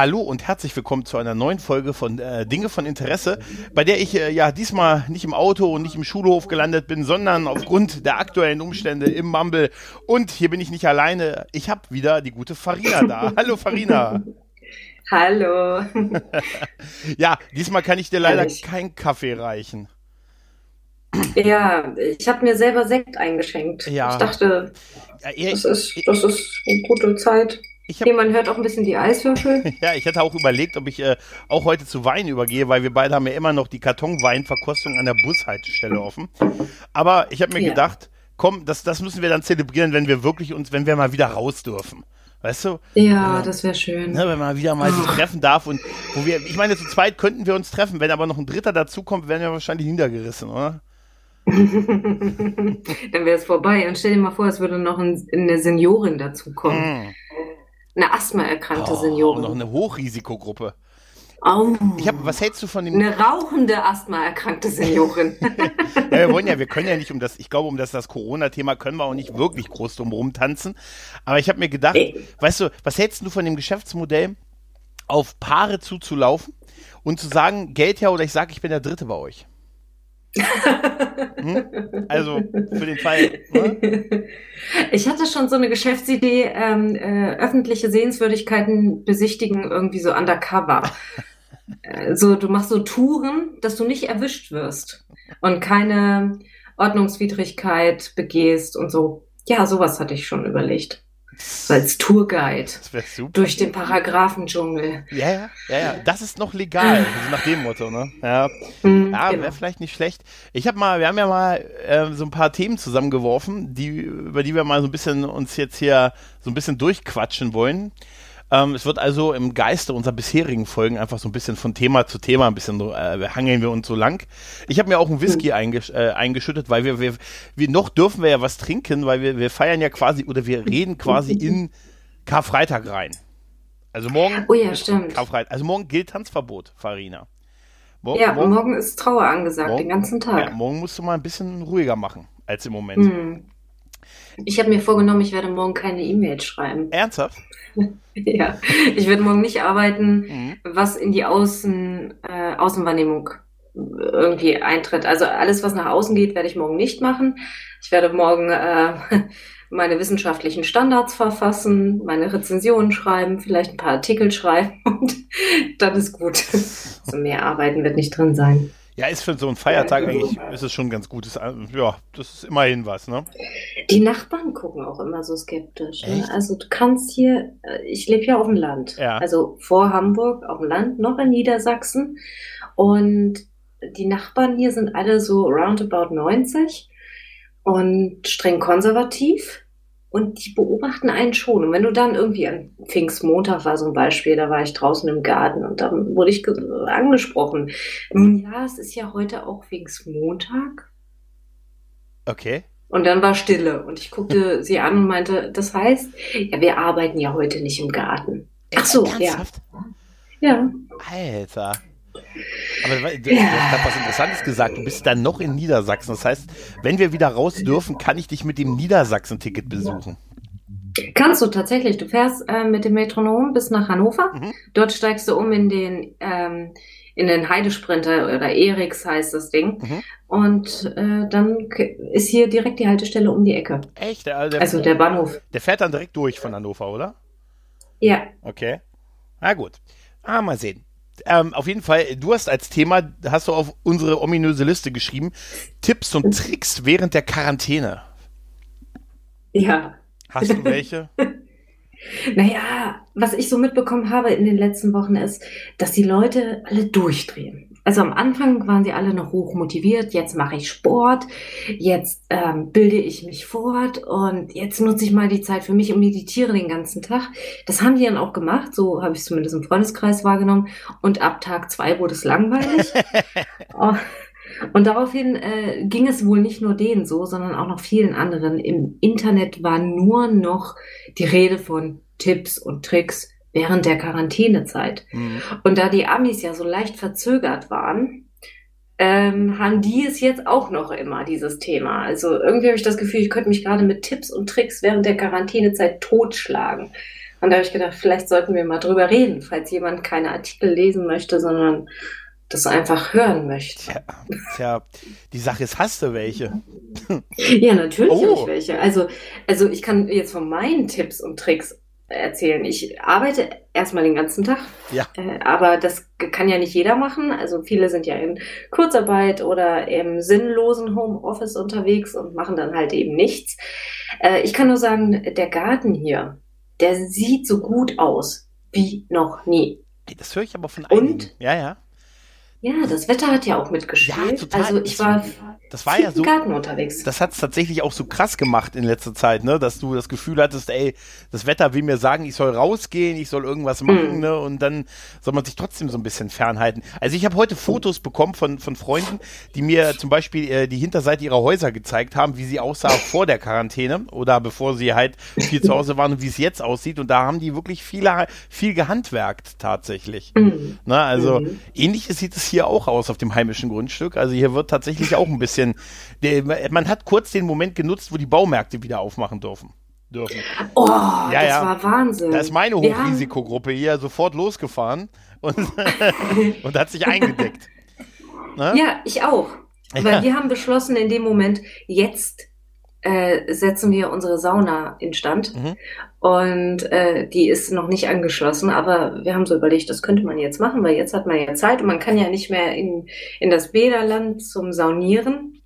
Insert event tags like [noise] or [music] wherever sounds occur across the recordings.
Hallo und herzlich willkommen zu einer neuen Folge von äh, Dinge von Interesse, bei der ich äh, ja diesmal nicht im Auto und nicht im Schulhof gelandet bin, sondern aufgrund der aktuellen Umstände im Mumble. Und hier bin ich nicht alleine. Ich habe wieder die gute Farina da. [laughs] Hallo Farina. Hallo. [laughs] ja, diesmal kann ich dir leider keinen Kaffee reichen. Ja, ich habe mir selber Sekt eingeschenkt. Ja. Ich dachte, ja, das, ist, das ist eine gute Zeit. Ich hab, nee, man hört auch ein bisschen die Eiswürfel. [laughs] ja, ich hätte auch überlegt, ob ich äh, auch heute zu Wein übergehe, weil wir beide haben ja immer noch die Kartonweinverkostung an der Bushaltestelle offen. Aber ich habe mir ja. gedacht, komm, das, das müssen wir dann zelebrieren, wenn wir wirklich uns, wenn wir mal wieder raus dürfen. Weißt du? Ja, man, das wäre schön. Ne, wenn man wieder mal sich treffen darf und wo wir, ich meine, zu zweit könnten wir uns treffen, wenn aber noch ein Dritter dazukommt, wären wir wahrscheinlich niedergerissen, oder? [laughs] Dann wäre es vorbei. Und stell dir mal vor, es würde noch ein, eine Seniorin dazukommen. Mm. Eine asthmaerkrankte oh, Seniorin. Noch eine Hochrisikogruppe. Oh. Ich hab, was hältst du von dem? Eine rauchende asthmaerkrankte Seniorin. [laughs] [laughs] ja, wir wollen ja, wir können ja nicht um das, ich glaube, um das, das Corona-Thema können wir auch nicht wirklich groß drum rumtanzen. Aber ich habe mir gedacht, nee. weißt du, was hältst du von dem Geschäftsmodell, auf Paare zuzulaufen und zu sagen, Geld her oder ich sage, ich bin der Dritte bei euch? Hm? [laughs] Also für den Fall. Ne? Ich hatte schon so eine Geschäftsidee, ähm, äh, öffentliche Sehenswürdigkeiten besichtigen, irgendwie so undercover. [laughs] äh, so, du machst so Touren, dass du nicht erwischt wirst und keine Ordnungswidrigkeit begehst und so. Ja, sowas hatte ich schon überlegt. So als Tourguide. Das wäre super. Durch den Paragraphendschungel. Ja, ja, ja, ja. Das ist noch legal. Also nach dem Motto, ne? Ja, mhm, ja wäre genau. vielleicht nicht schlecht. Ich habe mal, wir haben ja mal äh, so ein paar Themen zusammengeworfen, die, über die wir mal so ein bisschen uns jetzt hier so ein bisschen durchquatschen wollen. Ähm, es wird also im Geiste unserer bisherigen Folgen einfach so ein bisschen von Thema zu Thema ein bisschen äh, hangeln wir uns so lang. Ich habe mir auch einen Whisky mhm. eingesch äh, eingeschüttet, weil wir, wir, wir noch dürfen wir ja was trinken, weil wir, wir feiern ja quasi oder wir reden quasi in Karfreitag rein. Also morgen. Oh ja, stimmt. Karfreitag. Also morgen gilt Tanzverbot, Farina. Morgen, ja, morgen, morgen ist Trauer angesagt, morgen, den ganzen Tag. Ja, morgen musst du mal ein bisschen ruhiger machen als im Moment. Hm. Ich habe mir vorgenommen, ich werde morgen keine E-Mails schreiben. Ernsthaft? [laughs] ja, ich werde morgen nicht arbeiten, mhm. was in die Außen, äh, Außenwahrnehmung irgendwie eintritt. Also alles, was nach außen geht, werde ich morgen nicht machen. Ich werde morgen äh, [laughs] meine wissenschaftlichen Standards verfassen, meine Rezensionen schreiben, vielleicht ein paar Artikel schreiben [laughs] und dann ist gut. So mehr Arbeiten wird nicht drin sein. Ja, ist für so einen Feiertag eigentlich, ist es schon ganz gut. Ist, ja, das ist immerhin was, ne? Die Nachbarn gucken auch immer so skeptisch. Ne? Also du kannst hier, äh, ich lebe ja auf dem Land. Ja. Also vor Hamburg auf dem Land, noch in Niedersachsen. Und die Nachbarn hier sind alle so roundabout 90 und streng konservativ und die beobachten einen schon. Und wenn du dann irgendwie an Pfingstmontag war so ein Beispiel, da war ich draußen im Garten und dann wurde ich angesprochen. Ja, es ist ja heute auch Pfingstmontag. Okay. Und dann war Stille und ich guckte sie an und meinte, das heißt, ja, wir arbeiten ja heute nicht im Garten. Ach so, Ernsthaft? ja. Ja. Alter. Aber du, hast was Interessantes gesagt. Du bist dann noch in Niedersachsen. Das heißt, wenn wir wieder raus dürfen, kann ich dich mit dem Niedersachsen-Ticket besuchen. Kannst du tatsächlich. Du fährst äh, mit dem Metronom bis nach Hannover. Mhm. Dort steigst du um in den, ähm, in den Heidesprinter oder Eriks heißt das Ding. Mhm. Und äh, dann ist hier direkt die Haltestelle um die Ecke. Echt? Der, der, also der Bahnhof. Der fährt dann direkt durch von Hannover, oder? Ja. Okay. Na gut. Ah, mal sehen ähm, auf jeden Fall, du hast als Thema, hast du auf unsere ominöse Liste geschrieben, Tipps und Tricks während der Quarantäne. Ja. Hast du welche? [laughs] naja, was ich so mitbekommen habe in den letzten Wochen ist, dass die Leute alle durchdrehen also am Anfang waren sie alle noch hoch motiviert, jetzt mache ich Sport, jetzt ähm, bilde ich mich fort und jetzt nutze ich mal die Zeit für mich und meditiere den ganzen Tag. Das haben die dann auch gemacht, so habe ich es zumindest im Freundeskreis wahrgenommen. Und ab Tag zwei wurde es langweilig. [laughs] oh. Und daraufhin äh, ging es wohl nicht nur denen so, sondern auch noch vielen anderen. Im Internet war nur noch die Rede von Tipps und Tricks, während der Quarantänezeit. Mhm. Und da die Amis ja so leicht verzögert waren, ähm, haben die es jetzt auch noch immer, dieses Thema. Also irgendwie habe ich das Gefühl, ich könnte mich gerade mit Tipps und Tricks während der Quarantänezeit totschlagen. Und da habe ich gedacht, vielleicht sollten wir mal drüber reden, falls jemand keine Artikel lesen möchte, sondern das einfach hören möchte. Tja, tja die Sache ist, hast du welche? ja, natürlich oh. habe ich welche. Also, also ich kann jetzt von meinen Tipps und Tricks erzählen. Ich arbeite erstmal den ganzen Tag, ja. Äh, aber das kann ja nicht jeder machen. Also viele sind ja in Kurzarbeit oder im sinnlosen Homeoffice unterwegs und machen dann halt eben nichts. Äh, ich kann nur sagen, der Garten hier, der sieht so gut aus wie noch nie. Das höre ich aber von einigen. Und, ja, ja. Ja, das Wetter hat ja auch mitgespielt. Ja, total. Also ich war das war ja so. Garten unterwegs. Das hat es tatsächlich auch so krass gemacht in letzter Zeit, ne, dass du das Gefühl hattest, ey, das Wetter will mir sagen, ich soll rausgehen, ich soll irgendwas machen, mhm. ne, und dann soll man sich trotzdem so ein bisschen fernhalten. Also ich habe heute Fotos bekommen von von Freunden, die mir zum Beispiel äh, die Hinterseite ihrer Häuser gezeigt haben, wie sie aussah vor der Quarantäne oder bevor sie halt viel zu Hause waren und wie es jetzt aussieht. Und da haben die wirklich viele viel gehandwerkt tatsächlich. Mhm. Ne, also mhm. ähnliches sieht es hier auch aus auf dem heimischen Grundstück. Also hier wird tatsächlich auch ein bisschen man hat kurz den Moment genutzt, wo die Baumärkte wieder aufmachen dürfen. Dürfen. Oh, ja, das ja. war Wahnsinn. Da ist meine Hochrisikogruppe hier sofort losgefahren und, [laughs] und hat sich eingedeckt. Ne? Ja, ich auch. Weil ja. wir haben beschlossen in dem Moment, jetzt äh, setzen wir unsere Sauna instand. Mhm. Und äh, die ist noch nicht angeschlossen, aber wir haben so überlegt, das könnte man jetzt machen, weil jetzt hat man ja Zeit und man kann ja nicht mehr in, in das Bäderland zum Saunieren.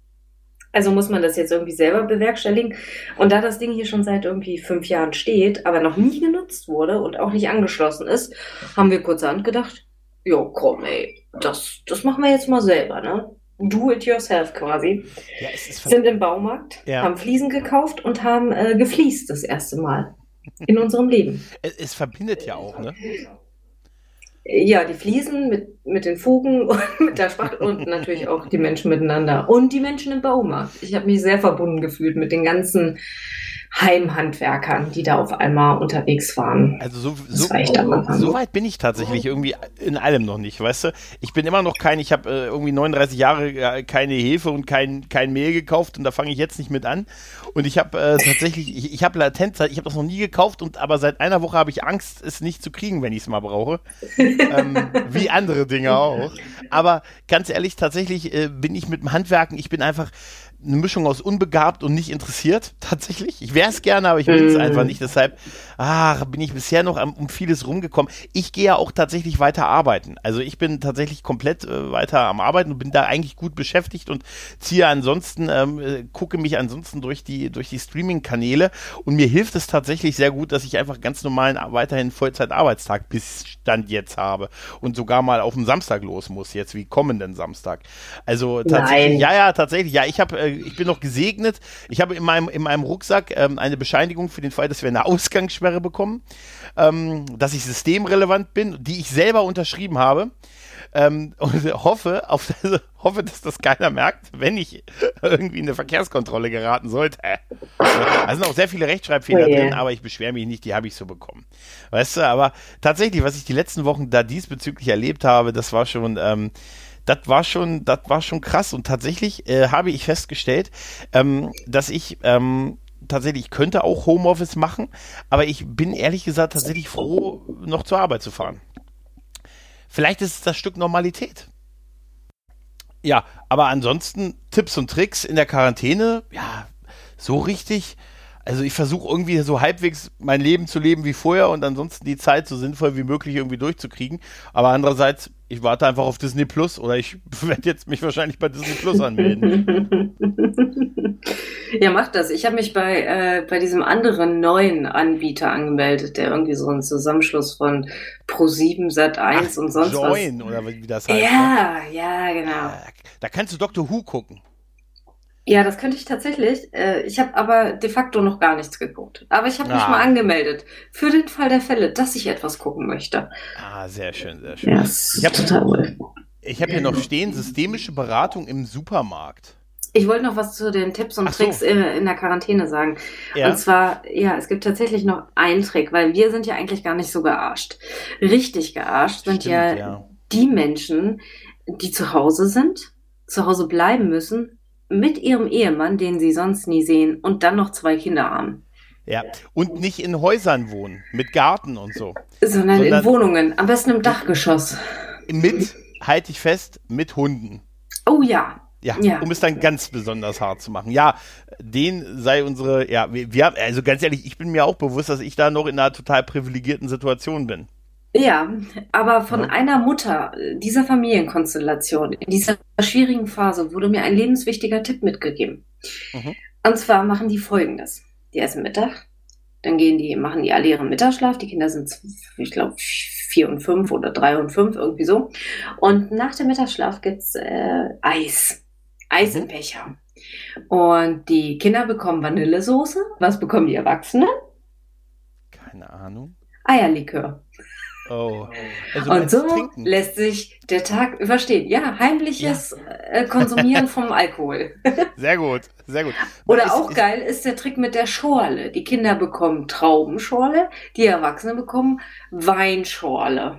Also muss man das jetzt irgendwie selber bewerkstelligen. Und da das Ding hier schon seit irgendwie fünf Jahren steht, aber noch nie genutzt wurde und auch nicht angeschlossen ist, haben wir kurzerhand gedacht, jo, komm, ey, das, das machen wir jetzt mal selber, ne? Do-it-yourself quasi. Ja, sind im Baumarkt, ja. haben Fliesen gekauft und haben äh, gefliest das erste Mal in unserem Leben. Es, es, verbindet ja auch, ne? Ja, die Fliesen mit, mit den Fugen [laughs] und mit der Spachtel und natürlich auch die Menschen miteinander und die Menschen im Baumarkt. Ich habe mich sehr verbunden gefühlt mit den ganzen Heimhandwerkern, die da auf einmal unterwegs waren. Also so, so, so, weit bin ich tatsächlich irgendwie in allem noch nicht, weißt du? Ich bin immer noch kein, ich habe äh, irgendwie 39 Jahre äh, keine Hefe und kein, kein Mehl gekauft und da fange ich jetzt nicht mit an. Und ich habe äh, tatsächlich, ich, ich habe latent, ich habe das noch nie gekauft und aber seit einer Woche habe ich Angst, es nicht zu kriegen, wenn ich es mal brauche. ähm, [laughs] wie andere Dinge auch. Aber ganz ehrlich, tatsächlich äh, bin ich mit dem Handwerken, ich bin einfach eine Mischung aus unbegabt und nicht interessiert, [laughs] tatsächlich. Ich wäre es gerne, aber ich will es mm. einfach nicht. Deshalb ach, bin ich bisher noch am, um vieles rumgekommen. Ich gehe ja auch tatsächlich weiter arbeiten. Also ich bin tatsächlich komplett äh, weiter am Arbeiten und bin da eigentlich gut beschäftigt und ziehe ansonsten, ähm, äh, gucke mich ansonsten durch die, durch die Streaming-Kanäle und mir hilft es tatsächlich sehr gut, dass ich einfach ganz normalen, weiterhin Vollzeit-Arbeitstag bis Stand jetzt habe und sogar mal auf dem Samstag los muss, jetzt wie kommenden Samstag. Also tatsächlich, Nein. ja, ja, tatsächlich, ja, ich habe, äh, ich bin noch gesegnet. Ich habe in meinem, in meinem Rucksack ähm, eine Bescheinigung für den Fall, dass wir eine Ausgangssperre bekommen, ähm, dass ich systemrelevant bin, die ich selber unterschrieben habe. Ähm, und [laughs] hoffe, auf, also, hoffe, dass das keiner merkt, wenn ich irgendwie in eine Verkehrskontrolle geraten sollte. Da sind auch sehr viele Rechtschreibfehler oh yeah. drin, aber ich beschwere mich nicht, die habe ich so bekommen. Weißt du, aber tatsächlich, was ich die letzten Wochen da diesbezüglich erlebt habe, das war schon, ähm, das war schon, das war schon krass. Und tatsächlich äh, habe ich festgestellt, ähm, dass ich ähm, tatsächlich, ich könnte auch Homeoffice machen, aber ich bin ehrlich gesagt tatsächlich froh, noch zur Arbeit zu fahren. Vielleicht ist es das Stück Normalität. Ja, aber ansonsten Tipps und Tricks in der Quarantäne, ja, so richtig. Also ich versuche irgendwie so halbwegs mein Leben zu leben wie vorher und ansonsten die Zeit so sinnvoll wie möglich irgendwie durchzukriegen. Aber andererseits, ich warte einfach auf Disney Plus oder ich [laughs] werde jetzt mich wahrscheinlich bei Disney Plus anmelden. [laughs] Ja, mach das. Ich habe mich bei, äh, bei diesem anderen neuen Anbieter angemeldet, der irgendwie so ein Zusammenschluss von Pro7, Sat1 und sonst Join, was. Join, oder wie das heißt. Ja, ne? ja, genau. Da kannst du Doctor Who gucken. Ja, das könnte ich tatsächlich. Äh, ich habe aber de facto noch gar nichts geguckt. Aber ich habe mich ah. mal angemeldet. Für den Fall der Fälle, dass ich etwas gucken möchte. Ah, sehr schön, sehr schön. Ja, ich habe total Ich habe hier noch stehen, systemische Beratung im Supermarkt. Ich wollte noch was zu den Tipps und so. Tricks in, in, der Quarantäne sagen. Ja. Und zwar, ja, es gibt tatsächlich noch einen Trick, weil wir sind ja eigentlich gar nicht so gearscht. Richtig gearscht sind Stimmt, ja, ja die Menschen, die zu Hause sind, zu Hause bleiben müssen, mit ihrem Ehemann, den sie sonst nie sehen, und dann noch zwei Kinder haben. Ja, und nicht in Häusern wohnen, mit Garten und so. Sondern, Sondern in Wohnungen, am besten im Dachgeschoss. Mit, halte ich fest, mit Hunden. Oh ja. Ja, ja, um es dann ganz besonders hart zu machen. Ja, den sei unsere, ja, wir, wir haben, also ganz ehrlich, ich bin mir auch bewusst, dass ich da noch in einer total privilegierten Situation bin. Ja, aber von ja. einer Mutter dieser Familienkonstellation, in dieser schwierigen Phase, wurde mir ein lebenswichtiger Tipp mitgegeben. Mhm. Und zwar machen die folgendes. Die essen Mittag, dann gehen die, machen die alle ihren Mittagsschlaf. Die Kinder sind, ich glaube, vier und fünf oder drei und fünf, irgendwie so. Und nach dem Mittagsschlaf gibt's äh, Eis. Eis im Becher. Und die Kinder bekommen Vanillesoße. Was bekommen die Erwachsenen? Keine Ahnung. Eierlikör. Oh. Also und so trinken. lässt sich der Tag überstehen. Ja, heimliches ja. Äh, Konsumieren vom Alkohol. [laughs] Sehr gut, sehr gut. Oder ist, auch ist, geil ist der Trick mit der Schorle. Die Kinder bekommen Traubenschorle, die Erwachsenen bekommen Weinschorle.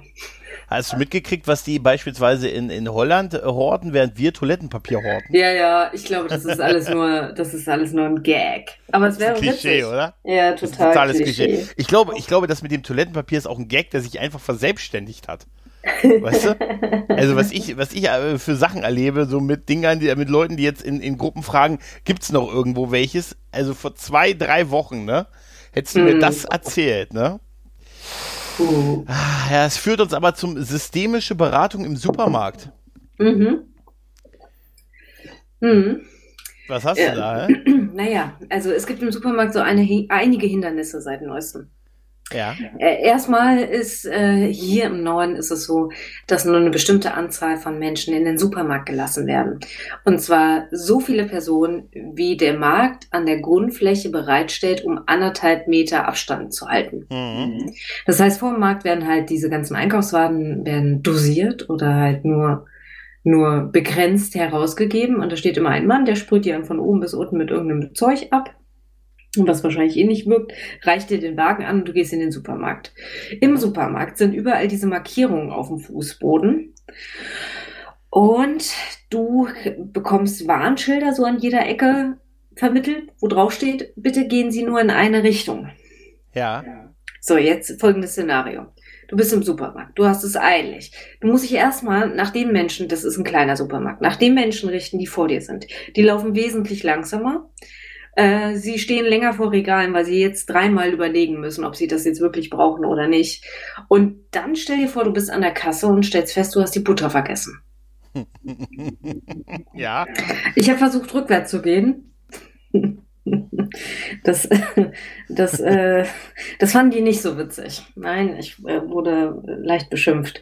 Hast du mitgekriegt, was die beispielsweise in, in Holland äh, horten, während wir Toilettenpapier horten? Ja, ja, ich glaube, das ist alles nur, das ist alles nur ein Gag. Aber es wäre Klischee, witzig. oder? Ja, total. totales Klischee. Klischee. Ich glaube, ich glaube, das mit dem Toilettenpapier ist auch ein Gag, der sich einfach verselbstständigt hat. Weißt du? [laughs] Also was ich, was ich äh, für Sachen erlebe, so mit Dingern, die, mit Leuten, die jetzt in, in Gruppen fragen, gibt's noch irgendwo welches? Also vor zwei, drei Wochen, ne? Hättest du hm. mir das erzählt, ne? Uh. Ja, es führt uns aber zum systemische Beratung im Supermarkt. Mhm. Mhm. Was hast du da? Hä? [clears throat] Naja, also es gibt im Supermarkt so eine, einige Hindernisse seit neuestem. Ja. Äh, erstmal ist äh, hier im Norden ist es so, dass nur eine bestimmte Anzahl von Menschen in den Supermarkt gelassen werden. Und zwar so viele Personen, wie der Markt an der Grundfläche bereitstellt, um anderthalb Meter Abstand zu halten. Mhm. Das heißt, vor dem Markt werden halt diese ganzen Einkaufswagen werden dosiert oder halt nur nur begrenzt herausgegeben und da steht immer ein Mann, der sprüht die dann von oben bis unten mit irgendeinem Zeug ab was wahrscheinlich eh nicht wirkt, reicht dir den Wagen an und du gehst in den Supermarkt. Im Supermarkt sind überall diese Markierungen auf dem Fußboden. Und du bekommst Warnschilder so an jeder Ecke vermittelt, wo drauf steht, bitte gehen Sie nur in eine Richtung. Ja. So, jetzt folgendes Szenario. Du bist im Supermarkt, du hast es eilig. Du musst dich erstmal nach den Menschen, das ist ein kleiner Supermarkt, nach den Menschen richten, die vor dir sind. Die laufen wesentlich langsamer äh, sie stehen länger vor Regalen, weil sie jetzt dreimal überlegen müssen, ob sie das jetzt wirklich brauchen oder nicht. Und dann stell dir vor, du bist an der Kasse und stellst fest, du hast die Butter vergessen. [laughs] ja. Ich habe versucht, rückwärts zu gehen. Das, das, äh, das fanden die nicht so witzig. Nein, ich äh, wurde leicht beschimpft.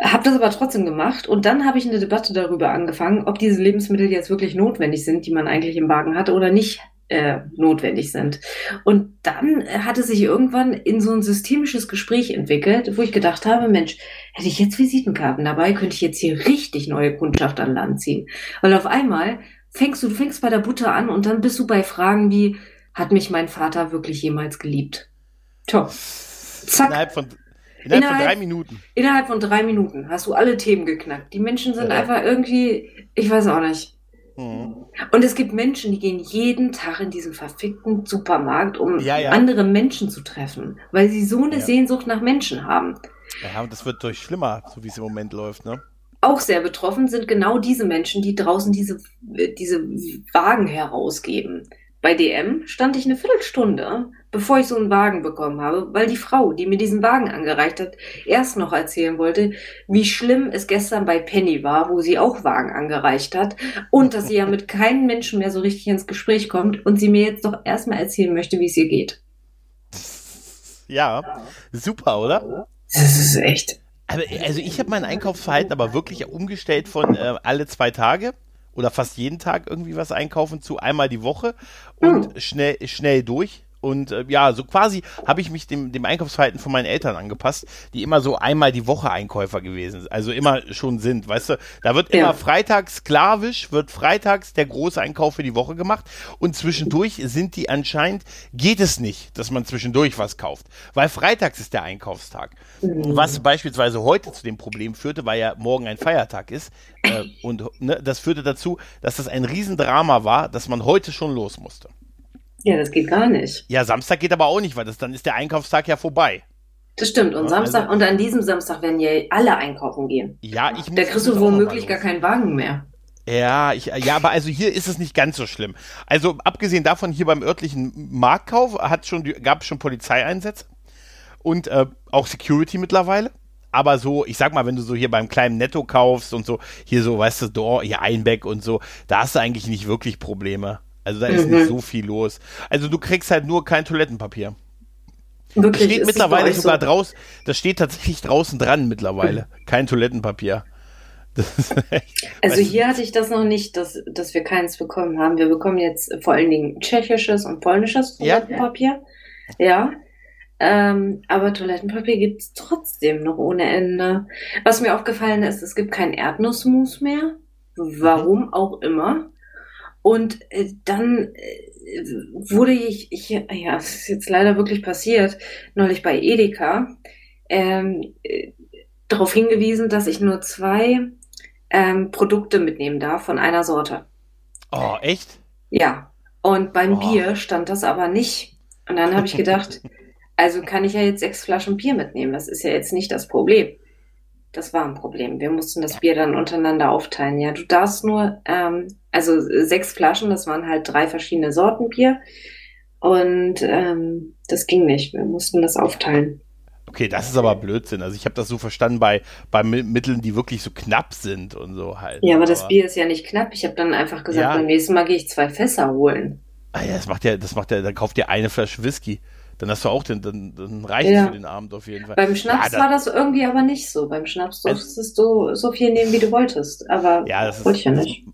Hab das aber trotzdem gemacht und dann habe ich eine Debatte darüber angefangen, ob diese Lebensmittel jetzt wirklich notwendig sind, die man eigentlich im Wagen hatte oder nicht äh, notwendig sind. Und dann hatte sich irgendwann in so ein systemisches Gespräch entwickelt, wo ich gedacht habe, Mensch, hätte ich jetzt Visitenkarten dabei, könnte ich jetzt hier richtig neue Kundschaft an Land ziehen. Weil auf einmal fängst du, du fängst bei der Butter an und dann bist du bei Fragen wie, hat mich mein Vater wirklich jemals geliebt? Top. Zack. Innerhalb von Innerhalb, innerhalb, von drei Minuten. Innerhalb von drei Minuten hast du alle Themen geknackt. Die Menschen sind ja. einfach irgendwie, ich weiß auch nicht. Mhm. Und es gibt Menschen, die gehen jeden Tag in diesen verfickten Supermarkt, um ja, ja. andere Menschen zu treffen, weil sie so eine Sehnsucht nach Menschen haben. Ja, und das wird durch schlimmer, so wie es im Moment läuft, ne? Auch sehr betroffen sind genau diese Menschen, die draußen diese, diese Wagen herausgeben. Bei DM stand ich eine Viertelstunde, bevor ich so einen Wagen bekommen habe, weil die Frau, die mir diesen Wagen angereicht hat, erst noch erzählen wollte, wie schlimm es gestern bei Penny war, wo sie auch Wagen angereicht hat und dass sie ja mit keinem Menschen mehr so richtig ins Gespräch kommt und sie mir jetzt doch erstmal erzählen möchte, wie es ihr geht. Ja, super, oder? Das ist echt. Aber, also ich habe mein Einkaufsverhalten aber wirklich umgestellt von äh, alle zwei Tage oder fast jeden Tag irgendwie was einkaufen zu einmal die Woche und mhm. schnell, schnell durch. Und äh, ja, so quasi habe ich mich dem, dem Einkaufsverhalten von meinen Eltern angepasst, die immer so einmal die Woche Einkäufer gewesen sind, also immer schon sind, weißt du, da wird immer ja. freitags sklavisch, wird freitags der große Einkauf für die Woche gemacht und zwischendurch sind die anscheinend, geht es nicht, dass man zwischendurch was kauft, weil freitags ist der Einkaufstag. Mhm. Was beispielsweise heute zu dem Problem führte, weil ja morgen ein Feiertag ist äh, und ne, das führte dazu, dass das ein Riesendrama war, dass man heute schon los musste. Ja, das geht gar nicht. Ja, Samstag geht aber auch nicht, weil das, dann ist der Einkaufstag ja vorbei. Das stimmt. Und Ja, Samstag, also- und an diesem Samstag werden ja alle einkaufen gehen. Ja, ich muss. Da kriegst du womöglich gar los. keinen Wagen mehr. Ja, ich, ja, aber also hier ist es nicht ganz so schlimm. Also abgesehen davon, hier beim örtlichen Marktkauf hat schon, gab es schon Polizeieinsätze und äh, auch Security mittlerweile. Aber so, ich sag mal, wenn du so hier beim kleinen Netto kaufst und so, hier so, weißt du, Door, hier Einbeck und so, da hast du eigentlich nicht wirklich Probleme. Also da ist Mhm. nicht so viel los. Also du kriegst halt nur kein Toilettenpapier. Das Wirklich. steht ist es mittlerweile sogar so? draußen, das steht tatsächlich draußen dran mittlerweile. Kein Toilettenpapier. Das [laughs] echt, Also hier hatte ich das noch nicht, dass, dass wir keins bekommen haben. Wir bekommen jetzt vor allen Dingen tschechisches und polnisches Ja. Toilettenpapier. Ja. Ähm, aber Toilettenpapier gibt es trotzdem noch ohne Ende. Was mir aufgefallen ist, es gibt kein Erdnussmus mehr. Warum auch immer. Und äh, dann äh, wurde ich, ich, ja, es ist jetzt leider wirklich passiert, neulich bei Edeka, ähm, äh, darauf hingewiesen, dass ich nur zwei ähm, Produkte mitnehmen darf von einer Sorte. Oh, echt? Ja. Und beim Oh. Bier stand das aber nicht. Und dann habe ich gedacht, [laughs] also kann ich ja jetzt sechs Flaschen Bier mitnehmen. Das ist ja jetzt nicht das Problem. Das war ein Problem. Wir mussten das Bier dann untereinander aufteilen. Ja, du darfst nur, ähm, also sechs Flaschen, das waren halt drei verschiedene Sorten Bier. Und ähm, das ging nicht. Wir mussten das aufteilen. Okay, das ist aber Blödsinn. Also ich habe das so verstanden bei, bei Mi- Mitteln, die wirklich so knapp sind und so halt. Ja, aber das Bier ist ja nicht knapp. Ich habe dann einfach gesagt, Ja. beim nächsten Mal gehe ich zwei Fässer holen. Ah ja, das macht ja, das macht ja, dann kauft ihr eine Flasche Whisky. Dann hast du auch den, dann, dann reicht Ja. für den Abend auf jeden Fall. Beim Schnaps Ja, war das irgendwie aber nicht so. Beim Schnaps durftest du so viel nehmen, wie du wolltest. Aber Ja, das wollte ich ja nicht.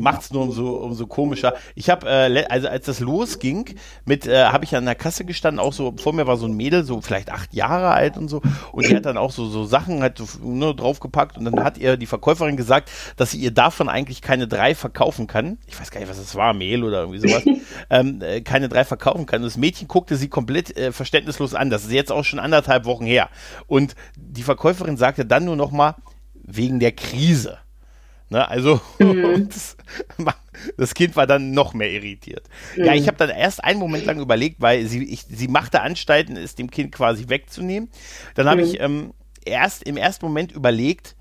Macht's nur umso, umso komischer. Ich habe, äh, also als das losging, mit, äh, habe ich an der Kasse gestanden, auch so, vor mir war so ein Mädel, so vielleicht acht Jahre alt und so, und die hat dann auch so, so Sachen halt so, ne, draufgepackt und dann hat ihr die Verkäuferin gesagt, dass sie ihr davon eigentlich keine drei verkaufen kann. Ich weiß gar nicht, was das war, Mehl oder irgendwie sowas. [laughs] ähm, äh, keine drei verkaufen kann. Und das Mädchen guckte sie komplett äh, verständnislos an. Das ist jetzt auch schon anderthalb Wochen her. Und die Verkäuferin sagte dann nur noch mal, wegen der Krise. Ne, also Mhm. [laughs] das, das Kind war dann noch mehr irritiert. Ja, Mhm. ich habe dann erst einen Moment lang überlegt, weil sie, ich, sie machte Anstalten, es dem Kind quasi wegzunehmen. Dann habe Mhm. ich ähm, erst im ersten Moment überlegt,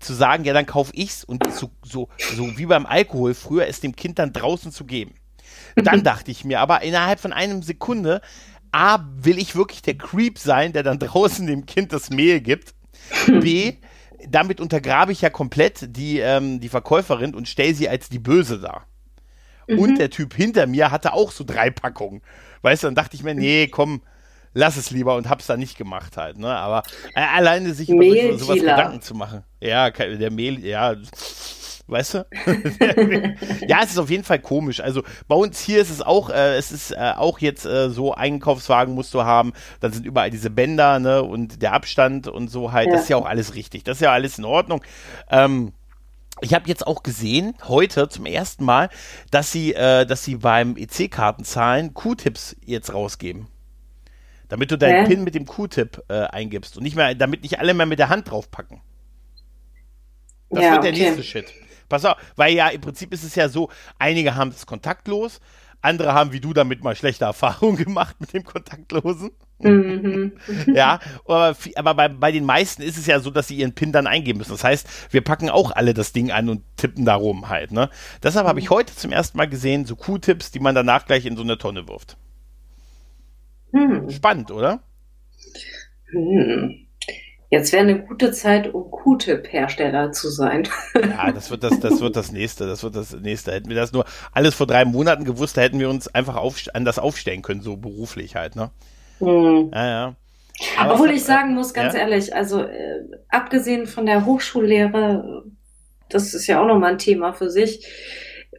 zu sagen, ja, dann kaufe ich's und so, so, so wie beim Alkohol früher es dem Kind dann draußen zu geben. Dann dachte ich mir aber innerhalb von einem Sekunde, A, will ich wirklich der Creep sein, der dann [laughs] draußen dem Kind das Mehl gibt? B, damit untergrabe ich ja komplett die, ähm, die Verkäuferin und stelle sie als die Böse dar. Mhm. Und der Typ hinter mir hatte auch so drei Packungen. Weißt du, dann dachte ich mir, nee, komm, lass es lieber und hab's dann nicht gemacht halt, ne? Aber äh, alleine sich über so- sowas. Gedanken zu machen. Ja, der Mehl, ja, weißt du? [laughs] [laughs] ja, es ist auf jeden Fall komisch. Also bei uns hier ist es auch, äh, es ist äh, auch jetzt äh, so, Einkaufswagen musst du haben, dann sind überall diese Bänder, ne, und der Abstand und so halt, Ja. das ist ja auch alles richtig, das ist ja alles in Ordnung. Ähm, ich habe jetzt auch gesehen, heute zum ersten Mal, dass sie, äh, dass sie beim EC-Kartenzahlen Q-Tips jetzt rausgeben. Damit du deinen Hä? PIN mit dem Q-Tip äh, eingibst und nicht mehr, damit nicht alle mehr mit der Hand draufpacken. Das Ja, wird der okay. nächste Shit. Pass auf, weil ja im Prinzip ist es ja so, einige haben es kontaktlos, andere haben wie du damit mal schlechte Erfahrungen [laughs] gemacht mit dem Kontaktlosen. Mhm. Ja, aber, aber bei, bei den meisten ist es ja so, dass sie ihren PIN dann eingeben müssen. Das heißt, wir packen auch alle das Ding an und tippen da rum halt. Ne? Deshalb habe ich heute zum ersten Mal gesehen, so Q-Tips, die man danach gleich in so eine Tonne wirft. Hm. Spannend, oder? Hm. Jetzt wäre eine gute Zeit, um Q-Tip-Hersteller zu sein. Ja, das wird das, das wird das nächste, das wird das nächste. Hätten wir das nur alles vor drei Monaten gewusst, da hätten wir uns einfach auf, anders aufstellen können, so beruflich halt, ne? Hm. Ja, ja. Aber Obwohl es ich hat- sagen muss, ganz ja? ehrlich, also äh, abgesehen von der Hochschullehre, das ist ja auch nochmal ein Thema für sich,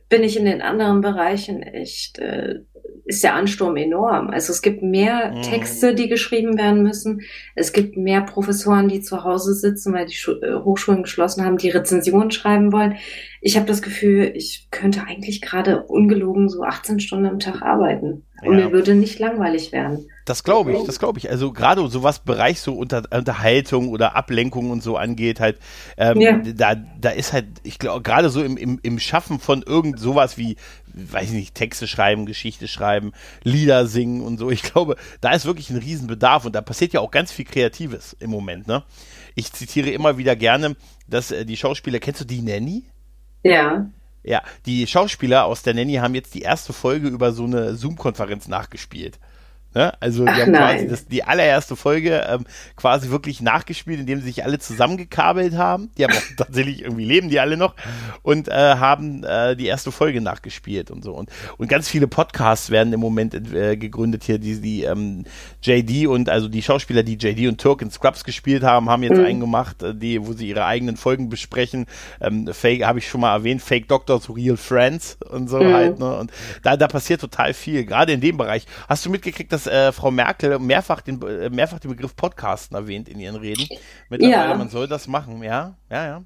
bin ich in den anderen Bereichen echt, äh, ist der Ansturm enorm. Also es gibt mehr Mhm. Texte, die geschrieben werden müssen. Es gibt mehr Professoren, die zu Hause sitzen, weil die Schu äh, Hochschulen geschlossen haben, die Rezensionen schreiben wollen. Ich habe das Gefühl, ich könnte eigentlich gerade ungelogen so 18 Stunden am Tag arbeiten. Und ja. mir würde nicht langweilig werden. Das glaube ich, das glaube ich. Also gerade so was Bereich so unter, Unterhaltung oder Ablenkung und so angeht, halt, ähm, ja. da, da ist halt, ich glaube, gerade so im, im, im Schaffen von irgend sowas wie, weiß ich nicht, Texte schreiben, Geschichte schreiben, Lieder singen und so, ich glaube, da ist wirklich ein Riesenbedarf und da passiert ja auch ganz viel Kreatives im Moment, ne? Ich zitiere immer wieder gerne, dass äh, die Schauspieler, kennst du die Nanny? Ja. Ja, die Schauspieler aus der Nanny haben jetzt die erste Folge über so eine Zoom-Konferenz nachgespielt. Ne? Also die Ach, haben quasi das, die allererste Folge ähm, quasi wirklich nachgespielt, indem sie sich alle zusammengekabelt haben. Die haben auch [laughs] tatsächlich irgendwie leben die alle noch und äh, haben äh, die erste Folge nachgespielt und so. Und, und ganz viele Podcasts werden im Moment äh, gegründet hier, die, die ähm, JD und also die Schauspieler, die JD und Turk in Scrubs gespielt haben, haben jetzt mhm. einen gemacht, äh, die, wo sie ihre eigenen Folgen besprechen. Ähm, Fake, habe ich schon mal erwähnt, Fake Doctors, Real Friends und so mhm. halt. Ne? Und da, da passiert total viel, gerade in dem Bereich. Hast du mitgekriegt, dass dass äh, Frau Merkel mehrfach den, äh, mehrfach den Begriff Podcasten erwähnt in ihren Reden. Mittlerweile, ja. man soll das machen, ja, ja, ja.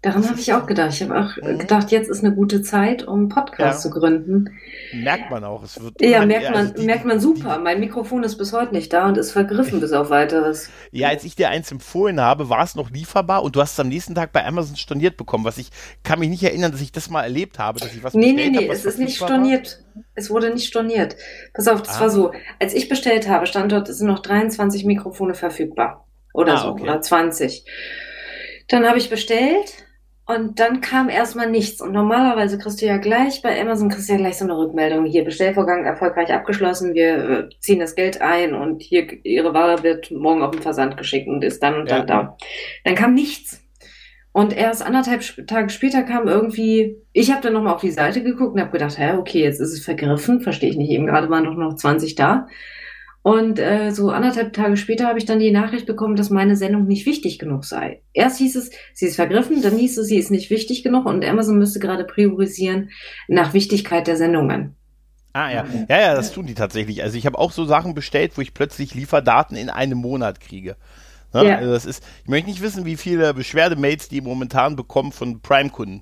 Daran habe ich auch gedacht. Ich habe auch mhm. gedacht, jetzt ist eine gute Zeit, um einen Podcast ja. zu gründen. Merkt man auch. Es wird ja, merkt man, also merkt man super. Mein Mikrofon ist bis heute nicht da und ist vergriffen bis auf weiteres. Ja, als ich dir eins empfohlen habe, war es noch lieferbar und du hast es am nächsten Tag bei Amazon storniert bekommen. Was ich kann mich nicht erinnern, dass ich das mal erlebt habe, dass ich was Nee, nee, nee, hab, es ist nicht storniert. War. Es wurde nicht storniert. Pass auf, das ah. war so. Als ich bestellt habe, stand dort, es sind noch 23 Mikrofone verfügbar. Oder ah, so, okay. oder 20. Dann habe ich bestellt und dann kam erstmal nichts. Und normalerweise kriegst du ja gleich bei Amazon kriegst du ja gleich so eine Rückmeldung. Hier, Bestellvorgang erfolgreich abgeschlossen, wir äh, ziehen das Geld ein und hier, ihre Ware wird morgen auf den Versand geschickt und ist dann und dann ja. da. Dann kam nichts. Und erst anderthalb Tage später kam irgendwie, ich habe dann nochmal auf die Seite geguckt und habe gedacht, hä, okay, jetzt ist es vergriffen, verstehe ich nicht, eben gerade waren doch noch 20 da. Und äh, so anderthalb Tage später habe ich dann die Nachricht bekommen, dass meine Sendung nicht wichtig genug sei. Erst hieß es, sie ist vergriffen, dann hieß es, sie ist nicht wichtig genug und Amazon müsste gerade priorisieren nach Wichtigkeit der Sendungen. Ah ja, ja, ja, das tun die tatsächlich. Also ich habe auch so Sachen bestellt, wo ich plötzlich Lieferdaten in einem Monat kriege. Ne? Ja. Also das ist, ich möchte nicht wissen, wie viele Beschwerdemails die momentan bekommen von Prime-Kunden.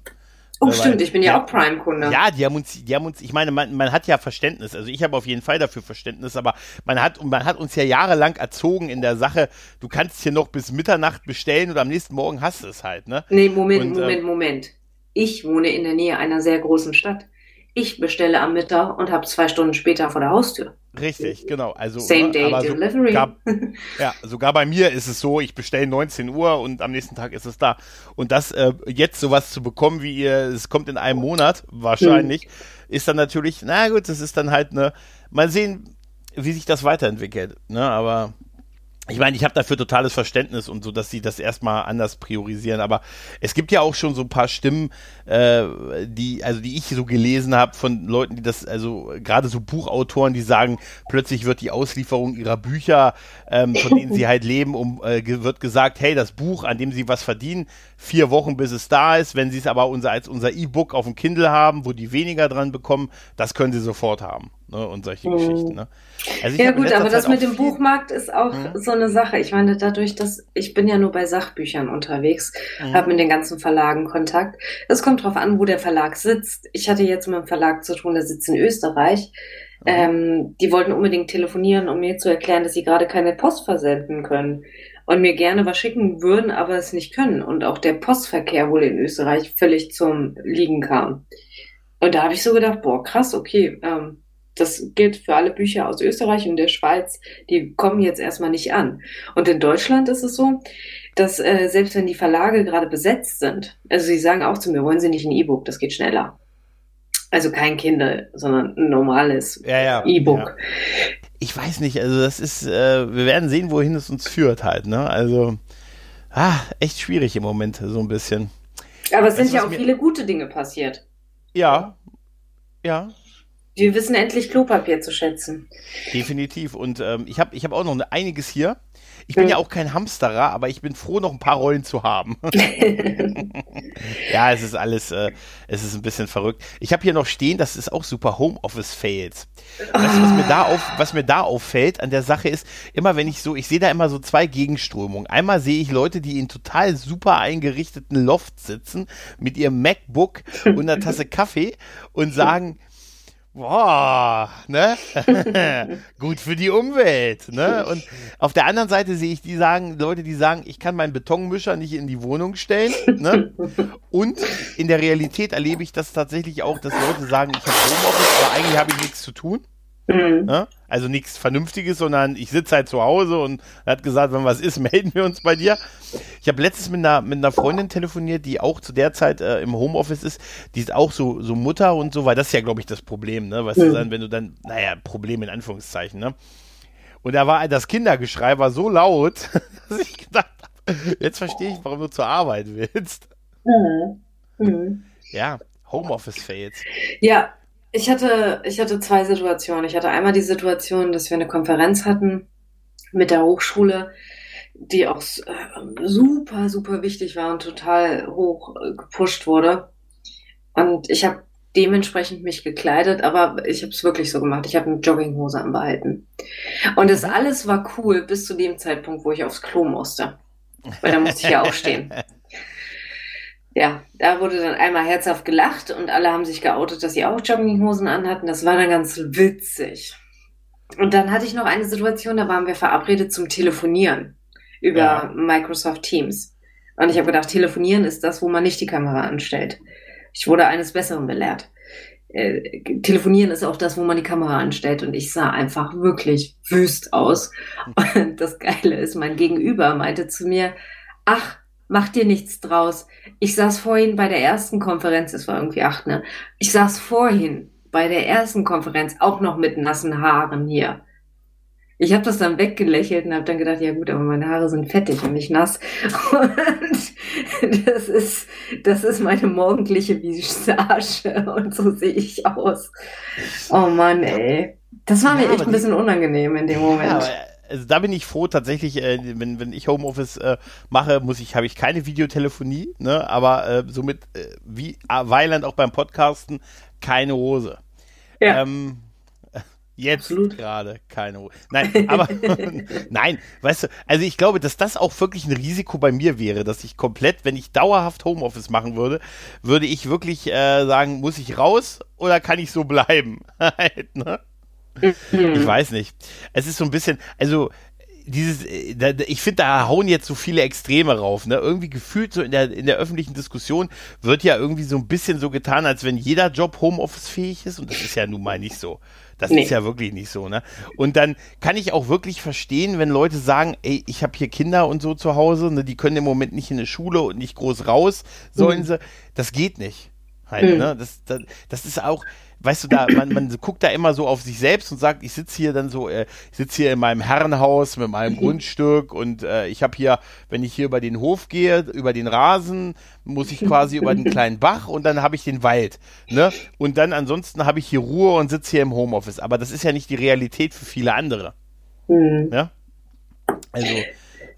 Oh, stimmt, ich bin ja, ja auch Prime-Kunde. Ja, die haben uns, die haben uns, ich meine, man, man hat ja Verständnis. Also ich habe auf jeden Fall dafür Verständnis, aber man hat, man hat uns ja jahrelang erzogen in der Sache, du kannst hier noch bis Mitternacht bestellen und am nächsten Morgen hast du es halt, ne? Nee, Moment, und, Moment, ähm, Moment. Ich wohne in der Nähe einer sehr großen Stadt. Ich bestelle am Mittag und habe zwei Stunden später vor der Haustür. Richtig, genau. Also, Same Day aber Delivery. Sogar, [laughs] ja, sogar bei mir ist es so, ich bestelle 19 Uhr und am nächsten Tag ist es da. Und das äh, jetzt sowas zu bekommen, wie ihr, es kommt in einem Monat wahrscheinlich, hm. ist dann natürlich, na gut, das ist dann halt eine, mal sehen, wie sich das weiterentwickelt. Ne? Aber ich meine, ich habe dafür totales Verständnis und so, dass sie das erstmal anders priorisieren. Aber es gibt ja auch schon so ein paar Stimmen, äh, die, also die ich so gelesen habe von Leuten, die das, also gerade so Buchautoren, die sagen, plötzlich wird die Auslieferung ihrer Bücher, ähm, von denen sie halt leben, um äh, wird gesagt, hey, das Buch, an dem sie was verdienen, vier Wochen bis es da ist. Wenn sie es aber unser, als unser E-Book auf dem Kindle haben, wo die weniger dran bekommen, das können sie sofort haben. Ne, und solche mhm. Geschichten. Ne? Also ja gut, aber das mit dem Buchmarkt ist auch mhm. so eine Sache. Ich meine, dadurch, dass ich bin ja nur bei Sachbüchern unterwegs, mhm. habe mit den ganzen Verlagen Kontakt. Es kommt drauf an, wo der Verlag sitzt. Ich hatte jetzt mit einem Verlag zu tun, der sitzt in Österreich. Mhm. Ähm, die wollten unbedingt telefonieren, um mir zu erklären, dass sie gerade keine Post versenden können und mir gerne was schicken würden, aber es nicht können. Und auch der Postverkehr wohl in Österreich völlig zum Liegen kam. Und da habe ich so gedacht, boah, krass, okay, ähm, das gilt für alle Bücher aus Österreich und der Schweiz, die kommen jetzt erstmal nicht an. Und in Deutschland ist es so, dass äh, selbst wenn die Verlage gerade besetzt sind, also sie sagen auch zu mir, wollen Sie nicht ein E-Book, das geht schneller. Also kein Kindle, sondern ein normales ja, ja, E-Book. Ja. Ich weiß nicht, also das ist, äh, wir werden sehen, wohin es uns führt halt, ne? Also, ah, echt schwierig im Moment, so ein bisschen. Aber es sind ja auch viele gute Dinge passiert. Ja, ja, wir wissen endlich Klopapier zu schätzen. Definitiv. Und ähm, ich habe ich hab auch noch einiges hier. Ich bin hm. ja auch kein Hamsterer, aber ich bin froh, noch ein paar Rollen zu haben. [laughs] ja, es ist alles, äh, es ist ein bisschen verrückt. Ich habe hier noch stehen, das ist auch super Homeoffice-Fails. Weißt du, was mir da auf, was mir da auffällt an der Sache ist, immer wenn ich so, ich sehe da immer so zwei Gegenströmungen. Einmal sehe ich Leute, die in total super eingerichteten Loft sitzen mit ihrem MacBook und einer Tasse Kaffee und [laughs] sagen, boah, ne? [laughs] Gut für die Umwelt, ne? Und auf der anderen Seite sehe ich die sagen, Leute, die sagen, ich kann meinen Betonmischer nicht in die Wohnung stellen, ne? Und in der Realität erlebe ich das tatsächlich auch, dass Leute sagen, ich habe Homeoffice, aber eigentlich habe ich nichts zu tun. Mhm. Ne? Also nichts Vernünftiges, sondern ich sitze halt zu Hause und er hat gesagt, wenn was ist, [laughs] melden wir uns bei dir. Ich habe letztens mit einer, mit einer Freundin telefoniert, die auch zu der Zeit äh, im Homeoffice ist. Die ist auch so, so Mutter und so, weil das ist ja, glaube ich, das Problem, ne? Was mhm. dann, wenn du dann, naja, Problem in Anführungszeichen, ne? Und da war das Kindergeschrei war so laut, [laughs] dass ich gedacht habe, jetzt verstehe ich, warum du zur Arbeit willst. Mhm. Mhm. Ja, Homeoffice-Fails. Ja, ich hatte, ich hatte zwei Situationen. Ich hatte einmal die Situation, dass wir eine Konferenz hatten mit der Hochschule, die auch äh, super, super wichtig war und total hoch äh, gepusht wurde. Und ich habe dementsprechend mich gekleidet, aber ich habe es wirklich so gemacht. Ich habe eine Jogginghose anbehalten. Und das alles war cool bis zu dem Zeitpunkt, wo ich aufs Klo musste. Weil da musste ich ja aufstehen. [laughs] ja, da wurde dann einmal herzhaft gelacht und alle haben sich geoutet, dass sie auch Jogginghosen anhatten. Das war dann ganz witzig. Und dann hatte ich noch eine Situation, da waren wir verabredet zum Telefonieren über ja. Microsoft Teams. Und ich habe gedacht, telefonieren ist das, wo man nicht die Kamera anstellt. Ich wurde eines Besseren belehrt. Äh, telefonieren ist auch das, wo man die Kamera anstellt. Und ich sah einfach wirklich wüst aus. [laughs] Und das Geile ist, mein Gegenüber meinte zu mir, ach, mach dir nichts draus. Ich saß vorhin bei der ersten Konferenz, es war irgendwie acht, ne? Ich saß vorhin bei der ersten Konferenz auch noch mit nassen Haaren hier. Ich habe das dann weggelächelt und habe dann gedacht, ja gut, aber meine Haare sind fettig und nicht nass. [laughs] Und das ist, das ist meine morgendliche Visage [laughs] und so sehe ich aus. Oh Mann, ey. Das war mir ja, echt ein bisschen unangenehm in dem Moment. Ja, also da bin ich froh tatsächlich, äh, wenn, wenn ich Homeoffice äh, mache, muss ich, habe ich keine Videotelefonie, ne? aber äh, somit äh, wie äh, Weiland auch beim Podcasten keine Hose. Ja. Ähm, [laughs] Jetzt gerade keine Hose. Nein, aber [laughs] [laughs] nein, weißt du, also ich glaube, dass das auch wirklich ein Risiko bei mir wäre, dass ich komplett, wenn ich dauerhaft Homeoffice machen würde, würde ich wirklich äh, sagen, muss ich raus oder kann ich so bleiben? halt, ne? Ich weiß nicht. Es ist so ein bisschen, also dieses, ich finde, da hauen jetzt so viele Extreme rauf, ne? Irgendwie gefühlt so in der, in der öffentlichen Diskussion wird ja irgendwie so ein bisschen so getan, als wenn jeder Job Homeoffice-fähig ist und das ist ja nun mal nicht so. Das nee. ist ja wirklich nicht so, ne? Und dann kann ich auch wirklich verstehen, wenn Leute sagen, ey, ich habe hier Kinder und so zu Hause, ne, die können im Moment nicht in die Schule und nicht groß raus, sollen mhm. sie. Das geht nicht. Halt, mhm. ne? Das, das, das ist auch, weißt du, da, man, man guckt da immer so auf sich selbst und sagt, ich sitze hier dann so, äh, ich sitze hier in meinem Herrenhaus mit meinem mhm. Grundstück und äh, ich habe hier, wenn ich hier über den Hof gehe, über den Rasen, muss ich quasi über den [laughs] kleinen Bach und dann habe ich den Wald. Ne? Und dann ansonsten habe ich hier Ruhe und sitze hier im Homeoffice. Aber das ist ja nicht die Realität für viele andere. Mhm. Ja? Also,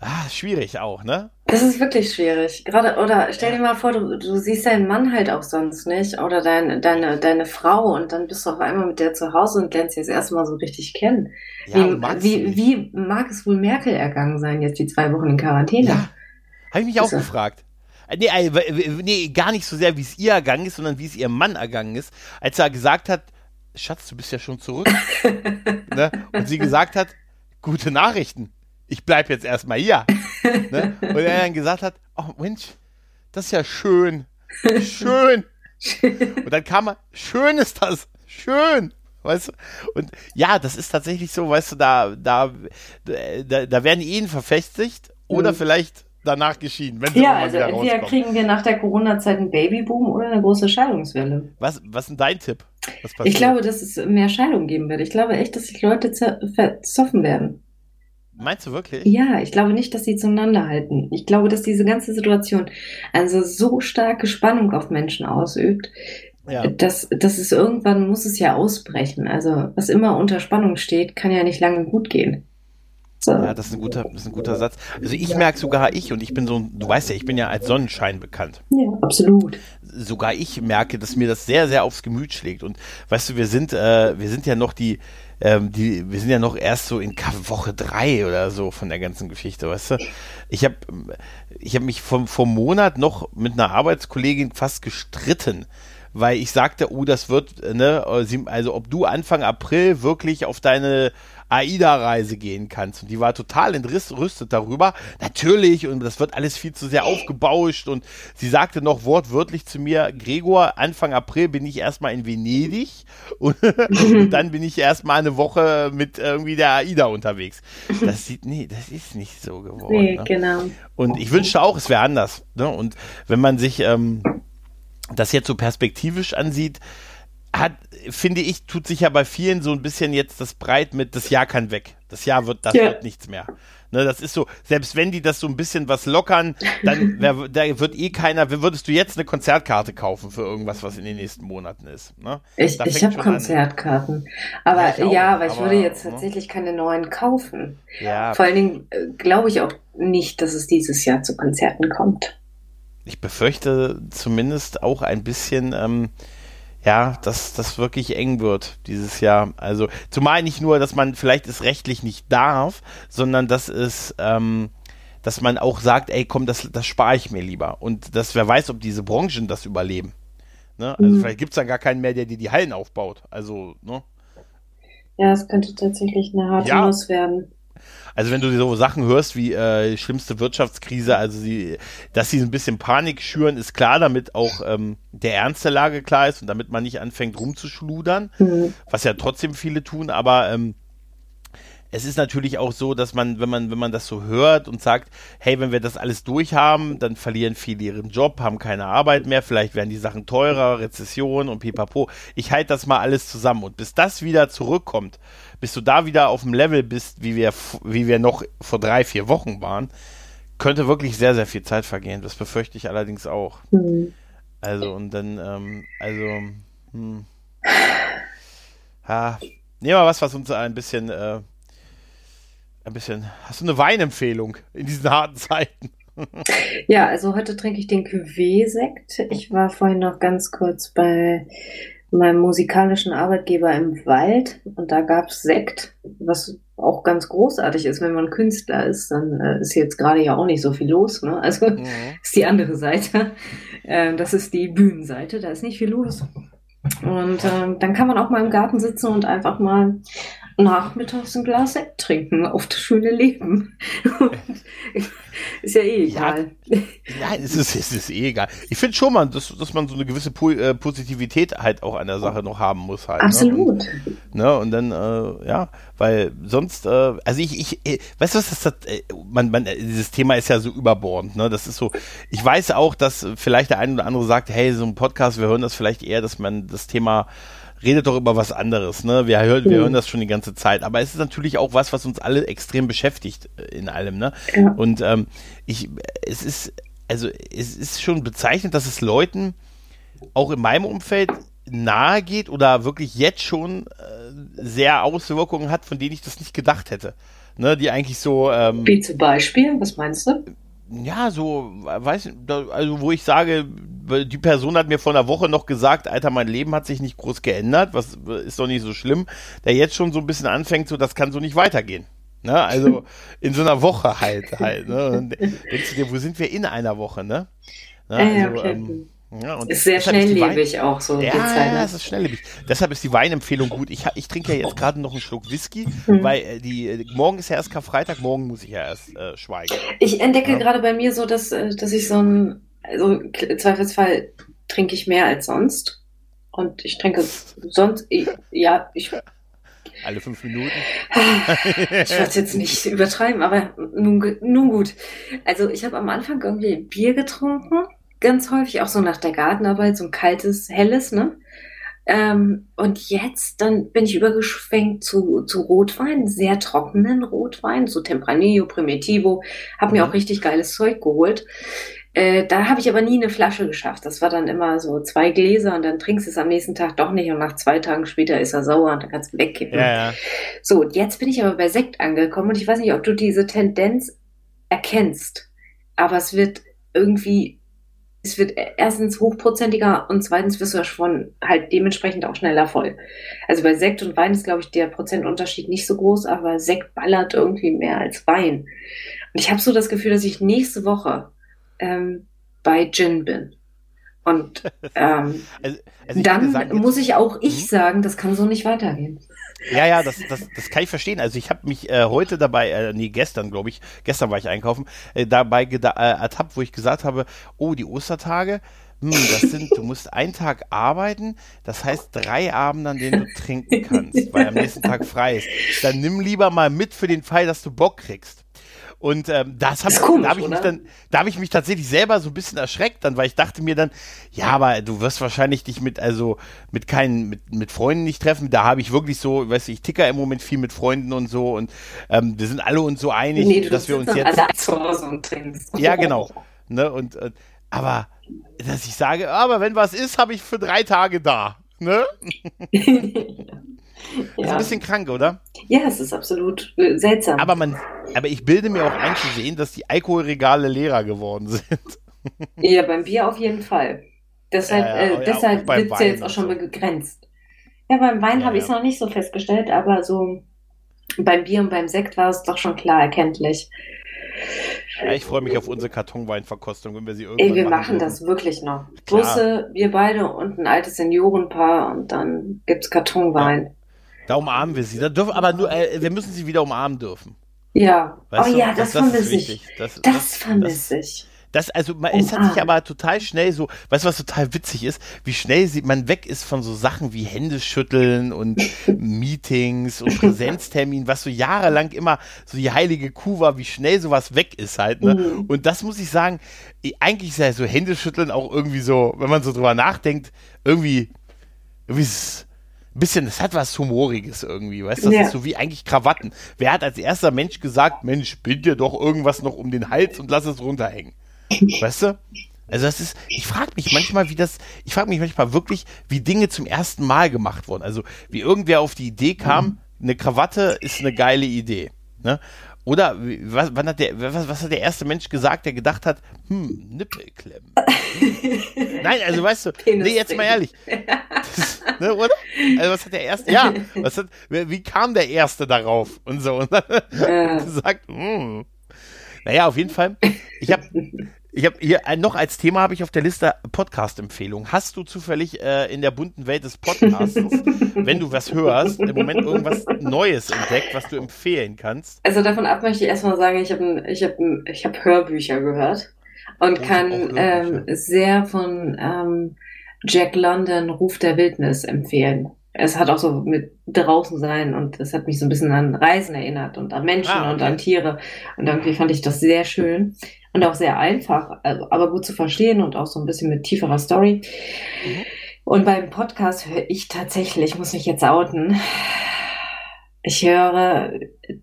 ah, schwierig auch, ne? Das ist wirklich schwierig. Gerade, oder stell dir mal vor, du, du siehst deinen Mann halt auch sonst nicht oder dein, deine, deine Frau und dann bist du auf einmal mit der zu Hause und lernst sie das erste Mal so richtig kennen. Ja, wie, wie, wie mag es wohl Merkel ergangen sein, jetzt die zwei Wochen in Quarantäne? Ja, habe ich mich auch gefragt. Äh, nee, äh, nee, gar nicht so sehr, wie es ihr ergangen ist, sondern wie es ihrem Mann ergangen ist, als er gesagt hat, Schatz, du bist ja schon zurück. [laughs] ne? Und sie gesagt hat, gute Nachrichten ich bleib jetzt erstmal hier. [laughs] ne? Und er dann gesagt hat, oh Mensch, das ist ja schön. Schön. Und dann kam er, schön ist das. Schön. Weißt du? Und ja, das ist tatsächlich so, weißt du, da, da, da, da werden Ehen verfestigt oder mhm. vielleicht danach geschieden. Wenn sie ja, also entweder kriegen wir nach der Corona-Zeit einen Babyboom oder eine große Scheidungswelle. Was, was ist denn dein Tipp? Ich glaube, dass es mehr Scheidungen geben wird. Ich glaube echt, dass sich Leute verzoffen werden. Meinst du wirklich? Ja, ich glaube nicht, dass sie zueinander halten. Ich glaube, dass diese ganze Situation also so starke Spannung auf Menschen ausübt, ja. dass, dass es irgendwann muss es ja ausbrechen. Also was immer unter Spannung steht, kann ja nicht lange gut gehen. So. Ja, das ist ein guter, das ist ein guter Satz. Also ich merke sogar ich und ich bin so, du weißt ja, ich bin ja als Sonnenschein bekannt. Ja, absolut. Sogar ich merke, dass mir das sehr, sehr aufs Gemüt schlägt. Und weißt du, wir sind, äh, wir sind ja noch die, ähm, die, wir sind ja noch erst so in Woche drei oder so von der ganzen Geschichte, weißt du? Ich habe ich hab mich vom, vom Monat noch mit einer Arbeitskollegin fast gestritten, weil ich sagte, oh, das wird, ne, also ob du Anfang April wirklich auf deine AIDA-Reise gehen kannst. Und die war total entrüstet darüber. Natürlich, und das wird alles viel zu sehr aufgebauscht. Und sie sagte noch wortwörtlich zu mir, Gregor, Anfang April bin ich erstmal in Venedig und, [laughs] und dann bin ich erstmal eine Woche mit irgendwie der AIDA unterwegs. Das sieht, nee, das ist nicht so geworden. Nee, ne? genau. Und ich wünschte auch, es wäre anders. Ne? Und wenn man sich ähm, das jetzt so perspektivisch ansieht, hat, finde ich, tut sich ja bei vielen so ein bisschen jetzt das Breit mit, das Jahr kann weg. Das Jahr wird, das ja. wird nichts mehr. Ne, das ist so, selbst wenn die das so ein bisschen was lockern, dann [laughs] wer, da wird eh keiner, würdest du jetzt eine Konzertkarte kaufen für irgendwas, was in den nächsten Monaten ist? Ne? Ich, ich habe Konzertkarten. Aber ja, ich ja, aber ich würde jetzt ne? tatsächlich ne? keine neuen kaufen. Ja. Vor allen Dingen äh, glaube ich auch nicht, dass es dieses Jahr zu Konzerten kommt. Ich befürchte zumindest auch ein bisschen, ähm, ja, dass das wirklich eng wird dieses Jahr. Also zumal nicht nur, dass man vielleicht es rechtlich nicht darf, sondern dass es, ähm, dass man auch sagt, ey, komm, das, das spare ich mir lieber. Und dass wer weiß, ob diese Branchen das überleben. Ne? Also mhm. vielleicht gibt es dann gar keinen mehr, der dir die Hallen aufbaut. Also, ne? Ja, es könnte tatsächlich eine harte ja. Nuss werden. Also wenn du so Sachen hörst wie äh, schlimmste Wirtschaftskrise, also sie, dass sie ein bisschen Panik schüren, ist klar, damit auch ähm, der Ernst der Lage klar ist und damit man nicht anfängt rumzuschludern, mhm. was ja trotzdem viele tun, aber ähm, es ist natürlich auch so, dass man, wenn man, wenn man das so hört und sagt, hey, wenn wir das alles durchhaben, dann verlieren viele ihren Job, haben keine Arbeit mehr, vielleicht werden die Sachen teurer, Rezession und pipapo. Ich halte das mal alles zusammen und bis das wieder zurückkommt, bis du da wieder auf dem Level bist, wie wir, wie wir noch vor drei, vier Wochen waren, könnte wirklich sehr, sehr viel Zeit vergehen. Das befürchte ich allerdings auch. Mhm. Also, und dann, ähm, also, hm. Ha, nehmen wir was, was uns ein bisschen, äh, ein bisschen, hast du eine Weinempfehlung in diesen harten Zeiten? ja, also heute trinke ich den Cuvée-Sekt. Ich war vorhin noch ganz kurz bei meinem musikalischen Arbeitgeber im Wald und da gab es Sekt, was auch ganz großartig ist, wenn man Künstler ist, dann äh, ist jetzt gerade ja auch nicht so viel los. Ne? Also mhm. [laughs] ist die andere Seite. Äh, das ist die Bühnenseite, da ist nicht viel los. Und äh, dann kann man auch mal im Garten sitzen und einfach mal nachmittags ein Glas Sekt trinken auf das schöne Leben. [laughs] ist ja eh egal. Ja, nein, es ist, es ist eh egal. Ich finde schon mal, dass, dass man so eine gewisse po äh, Positivität halt auch an der Sache noch haben muss halt. Absolut. Ne? Und, ne? und dann, äh, ja, weil sonst, äh, also ich, ich, äh, weißt du was, das, das äh, man, man, dieses Thema ist ja so überbordend, ne? Das ist so, ich weiß auch, dass vielleicht der eine oder andere sagt, hey, so ein Podcast, wir hören das vielleicht eher, dass man das Thema redet doch über was anderes, ne? Wir hören, wir hören das schon die ganze Zeit. Aber es ist natürlich auch was, was uns alle extrem beschäftigt äh, in allem, ne? Ja. Und ähm, ich, es ist, also es ist schon bezeichnend, dass es Leuten auch in meinem Umfeld nahe geht oder wirklich jetzt schon äh, sehr Auswirkungen hat, von denen ich das nicht gedacht hätte. Ne, die eigentlich so. Ähm, Wie zum Beispiel, was meinst du? Ja, so, weiß also wo ich sage, die Person hat mir vor einer Woche noch gesagt, Alter, mein Leben hat sich nicht groß geändert, was ist doch nicht so schlimm, der jetzt schon so ein bisschen anfängt, so, das kann so nicht weitergehen. Ne? Also [laughs] in so einer Woche halt, halt. Ne? Denkst du dir, wo sind wir in einer Woche, ne? ne? Also, ähm, ja, und ist sehr schnelllebig auch so. Ja, Zeit, ne? es ist schnelllebig. Deshalb ist die Weinempfehlung gut. Ich, ich trinke ja jetzt gerade noch einen Schluck Whisky, mhm. weil äh, die, äh, morgen ist ja erst Karfreitag, morgen muss ich ja erst äh, schweigen. Ich entdecke ja. gerade bei mir so, dass, äh, dass ich so ein, also im Zweifelsfall trinke ich mehr als sonst. Und ich trinke sonst, ich, ja, ich. [laughs] Alle fünf Minuten? [laughs] ich werde es jetzt nicht übertreiben, aber nun, nun gut. Also ich habe am Anfang irgendwie Bier getrunken ganz häufig, auch so nach der Gartenarbeit, so ein kaltes, helles, ne? Ähm, und jetzt, dann bin ich übergeschwenkt zu, zu Rotwein, sehr trockenen Rotwein, so Tempranillo, Primitivo, habe mir mhm. auch richtig geiles Zeug geholt. Äh, da habe ich aber nie eine Flasche geschafft. Das war dann immer so zwei Gläser und dann trinkst du es am nächsten Tag doch nicht und nach zwei Tagen später ist er sauer und dann kannst du wegkippen. Ja, ja. So, jetzt bin ich aber bei Sekt angekommen und ich weiß nicht, ob du diese Tendenz erkennst, aber es wird irgendwie es wird erstens hochprozentiger und zweitens wirst du schon halt dementsprechend auch schneller voll. Also bei Sekt und Wein ist, glaube ich, der Prozentunterschied nicht so groß, aber Sekt ballert irgendwie mehr als Wein. Und ich habe so das Gefühl, dass ich nächste Woche ähm, bei Gin bin. Und [laughs] ähm, also, also dann sagen, muss ich auch ich hm? sagen, das kann so nicht weitergehen. Ja, ja, das, das, das kann ich verstehen. Also ich habe mich äh, heute dabei, äh, nee, gestern glaube ich, gestern war ich einkaufen, äh, dabei äh, ertappt, wo ich gesagt habe, oh, die Ostertage, hm, das sind, du musst einen Tag arbeiten, das heißt drei Abende, an denen du trinken kannst, weil am nächsten Tag frei ist. Dann nimm lieber mal mit für den Fall, dass du Bock kriegst. Und ähm, das hab, komisch, da habe ich mich dann, da habe ich mich tatsächlich selber so ein bisschen erschreckt dann, weil ich dachte mir dann, ja, aber du wirst wahrscheinlich dich mit, also mit keinen, mit, mit Freunden nicht treffen. Da habe ich wirklich so, weißt du, ich ticker im Moment viel mit Freunden und so und ähm, wir sind alle uns so einig, nee, dass wir uns jetzt. Ja, genau. Ne, und, und aber dass ich sage, aber wenn was ist, habe ich für drei Tage da. Ne? [laughs] Ja. Ist ein bisschen krank, oder? Ja, es ist absolut äh, seltsam. Aber, man, aber ich bilde mir auch ein zu sehen, dass die Alkoholregale leerer geworden [laughs] sind. Ja, beim Bier auf jeden Fall. Deshalb, ja, ja, äh, deshalb wird es ja jetzt auch schon so. begrenzt. Ja, beim Wein habe ich es noch nicht so festgestellt, aber so beim Bier und beim Sekt war es doch schon klar erkenntlich. Ja, ich freue mich auf unsere Kartonweinverkostung, wenn wir sie irgendwann Ey, wir machen, machen das wirklich noch. Busse, wir beide und ein altes Seniorenpaar und dann gibt es Kartonwein. Da umarmen wir sie. Da dürfen, aber nur, äh, wir müssen sie wieder umarmen dürfen. Ja. Weißt oh du? ja, das, das vermisse ich. Das, das, das vermisse ich. Das, also, man, es hat sich aber total schnell so, weißt du, was total witzig ist? Wie schnell sieht man weg ist von so Sachen wie Händeschütteln und [laughs] Meetings und Präsenztermin, was so jahrelang immer so die heilige Kuh war, wie schnell sowas weg ist halt, ne? Mhm. Und das muss ich sagen, eigentlich ist ja so Händeschütteln auch irgendwie so, wenn man so drüber nachdenkt, irgendwie, irgendwie ist bisschen, das hat was Humoriges irgendwie, weißt du? Das ja. ist so wie eigentlich Krawatten. Wer hat als erster Mensch gesagt, Mensch, bind dir doch irgendwas noch um den Hals und lass es runterhängen? [laughs] Weißt du? Also das ist, ich frage mich manchmal, wie das, ich frage mich manchmal wirklich, wie Dinge zum ersten Mal gemacht wurden. Also wie irgendwer auf die Idee kam, mhm. eine Krawatte ist eine geile Idee. Ne? Oder was, wann hat der, was, was hat der erste Mensch gesagt, der gedacht hat, hm, Nippelklemmen. [laughs] Nein, also weißt du, nee, jetzt mal ehrlich. [laughs] Das, [laughs] ne, oder? Also was hat der erste, ja, was hat, wie kam der erste darauf und so und dann ja. [laughs] gesagt, hm. Naja, auf jeden Fall. Ich habe ich habe hier noch als Thema habe ich auf der Liste Podcast-Empfehlung. Hast du zufällig äh, in der bunten Welt des Podcasts, [laughs] wenn du was hörst, im Moment irgendwas Neues entdeckt, was du empfehlen kannst? Also davon ab möchte ich erstmal sagen, ich habe ich hab, ich hab Hörbücher gehört und oh, kann ähm, sehr von ähm, Jack London Ruf der Wildnis empfehlen. Es hat auch so mit draußen sein und es hat mich so ein bisschen an Reisen erinnert und an Menschen ah, okay. und an Tiere. Und irgendwie fand ich das sehr schön und auch sehr einfach, also, aber gut zu verstehen und auch so ein bisschen mit tieferer Story. Mhm. Und beim Podcast höre ich tatsächlich, ich muss mich jetzt outen, ich höre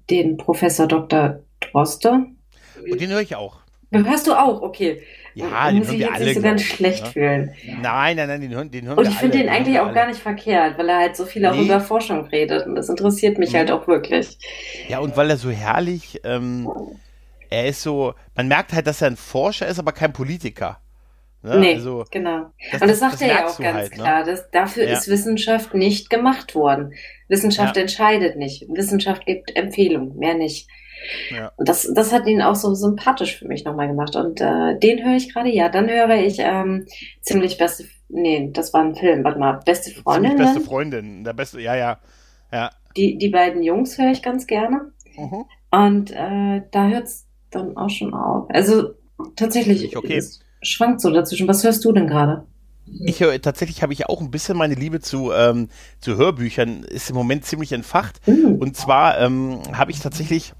den Professor Dr. Droste. Und den höre ich auch. Hörst du auch, okay. Ja, den muss hören ich wir alle. Nicht so ganz schlecht ja? Ne? fühlen. Nein, nein, nein, den hören, den hören Und ich finde den eigentlich auch gar nicht verkehrt, weil er halt so viel auch nee. über Forschung redet und das interessiert mich mhm. halt auch wirklich. Ja, und weil er so herrlich ähm, er ist so, man merkt halt, dass er ein Forscher ist, aber kein Politiker. Ne? Nee, also, genau. Das, und das sagt das er ja auch ganz halt, ne? klar. Dass dafür ja. ist Wissenschaft nicht gemacht worden. Wissenschaft ja. entscheidet nicht. Wissenschaft gibt Empfehlungen, mehr nicht. Ja. Und das, das hat ihn auch so sympathisch für mich nochmal gemacht. Und äh, den höre ich gerade, ja. Dann höre ich ähm, ziemlich beste, nee, das war ein Film, warte mal, beste Freundin. Ziemlich beste Freundin, der beste, ja, ja. ja. Die, die beiden Jungs höre ich ganz gerne. Mhm. Und äh, da hört's dann auch schon auf. Also tatsächlich, okay. es schwankt so dazwischen. Was hörst du denn gerade? Ich höre, tatsächlich habe ich auch ein bisschen meine Liebe zu, ähm, zu Hörbüchern, ist im Moment ziemlich entfacht. Mhm. Und zwar ähm, habe ich tatsächlich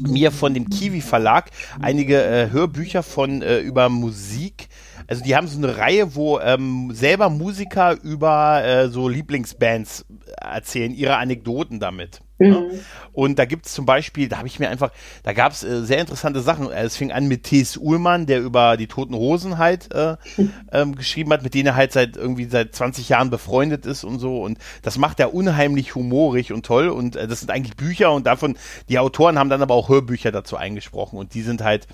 mir von dem Kiwi Verlag einige äh, Hörbücher von äh, über Musik also die haben so eine Reihe, wo ähm, selber Musiker über äh, so Lieblingsbands erzählen, ihre Anekdoten damit. Mhm. Ja. Und da gibt es zum Beispiel, da habe ich mir einfach, da gab es äh, sehr interessante Sachen. Es fing an mit T.S. Uhlmann, der über die Toten Hosen halt äh, [laughs] ähm, geschrieben hat, mit denen er halt seit irgendwie seit 20 Jahren befreundet ist und so. Und das macht er unheimlich humorig und toll. Und äh, das sind eigentlich Bücher und davon, die Autoren haben dann aber auch Hörbücher dazu eingesprochen und die sind halt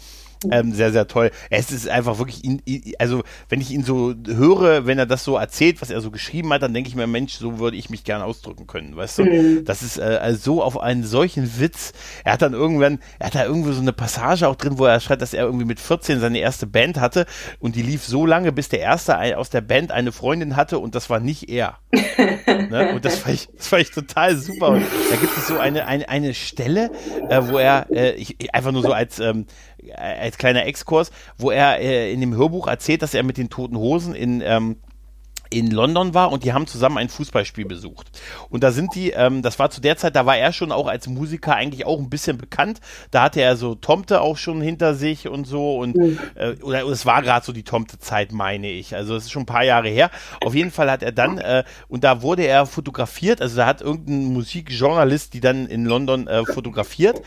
Ähm, sehr, sehr toll. Es ist einfach wirklich, ihn, also wenn ich ihn so höre, wenn er das so erzählt, was er so geschrieben hat, dann denke ich mir, Mensch, so würde ich mich gerne ausdrücken können, weißt du? Mhm. Das ist äh, also so auf einen solchen Witz. Er hat dann irgendwann, er hat da irgendwo so eine Passage auch drin, wo er schreibt, dass er irgendwie mit 14 seine erste Band hatte und die lief so lange, bis der erste aus der Band eine Freundin hatte und das war nicht er. [laughs] ne? Und das fand, ich, das fand ich total super. Und da gibt es so eine, eine, eine Stelle, äh, wo er, äh, ich, einfach nur so als, ähm, als kleiner Exkurs, wo er äh, in dem Hörbuch erzählt, dass er mit den Toten Hosen in ähm, in London war und die haben zusammen ein Fußballspiel besucht. Und da sind die, ähm, das war zu der Zeit, da war er schon auch als Musiker eigentlich auch ein bisschen bekannt. Da hatte er so Tomte auch schon hinter sich und so und mhm. äh, oder es war gerade so die Tomte-Zeit, meine ich. Also es ist schon ein paar Jahre her. Auf jeden Fall hat er dann äh, und da wurde er fotografiert. Also da hat irgendein Musikjournalist die dann in London äh, fotografiert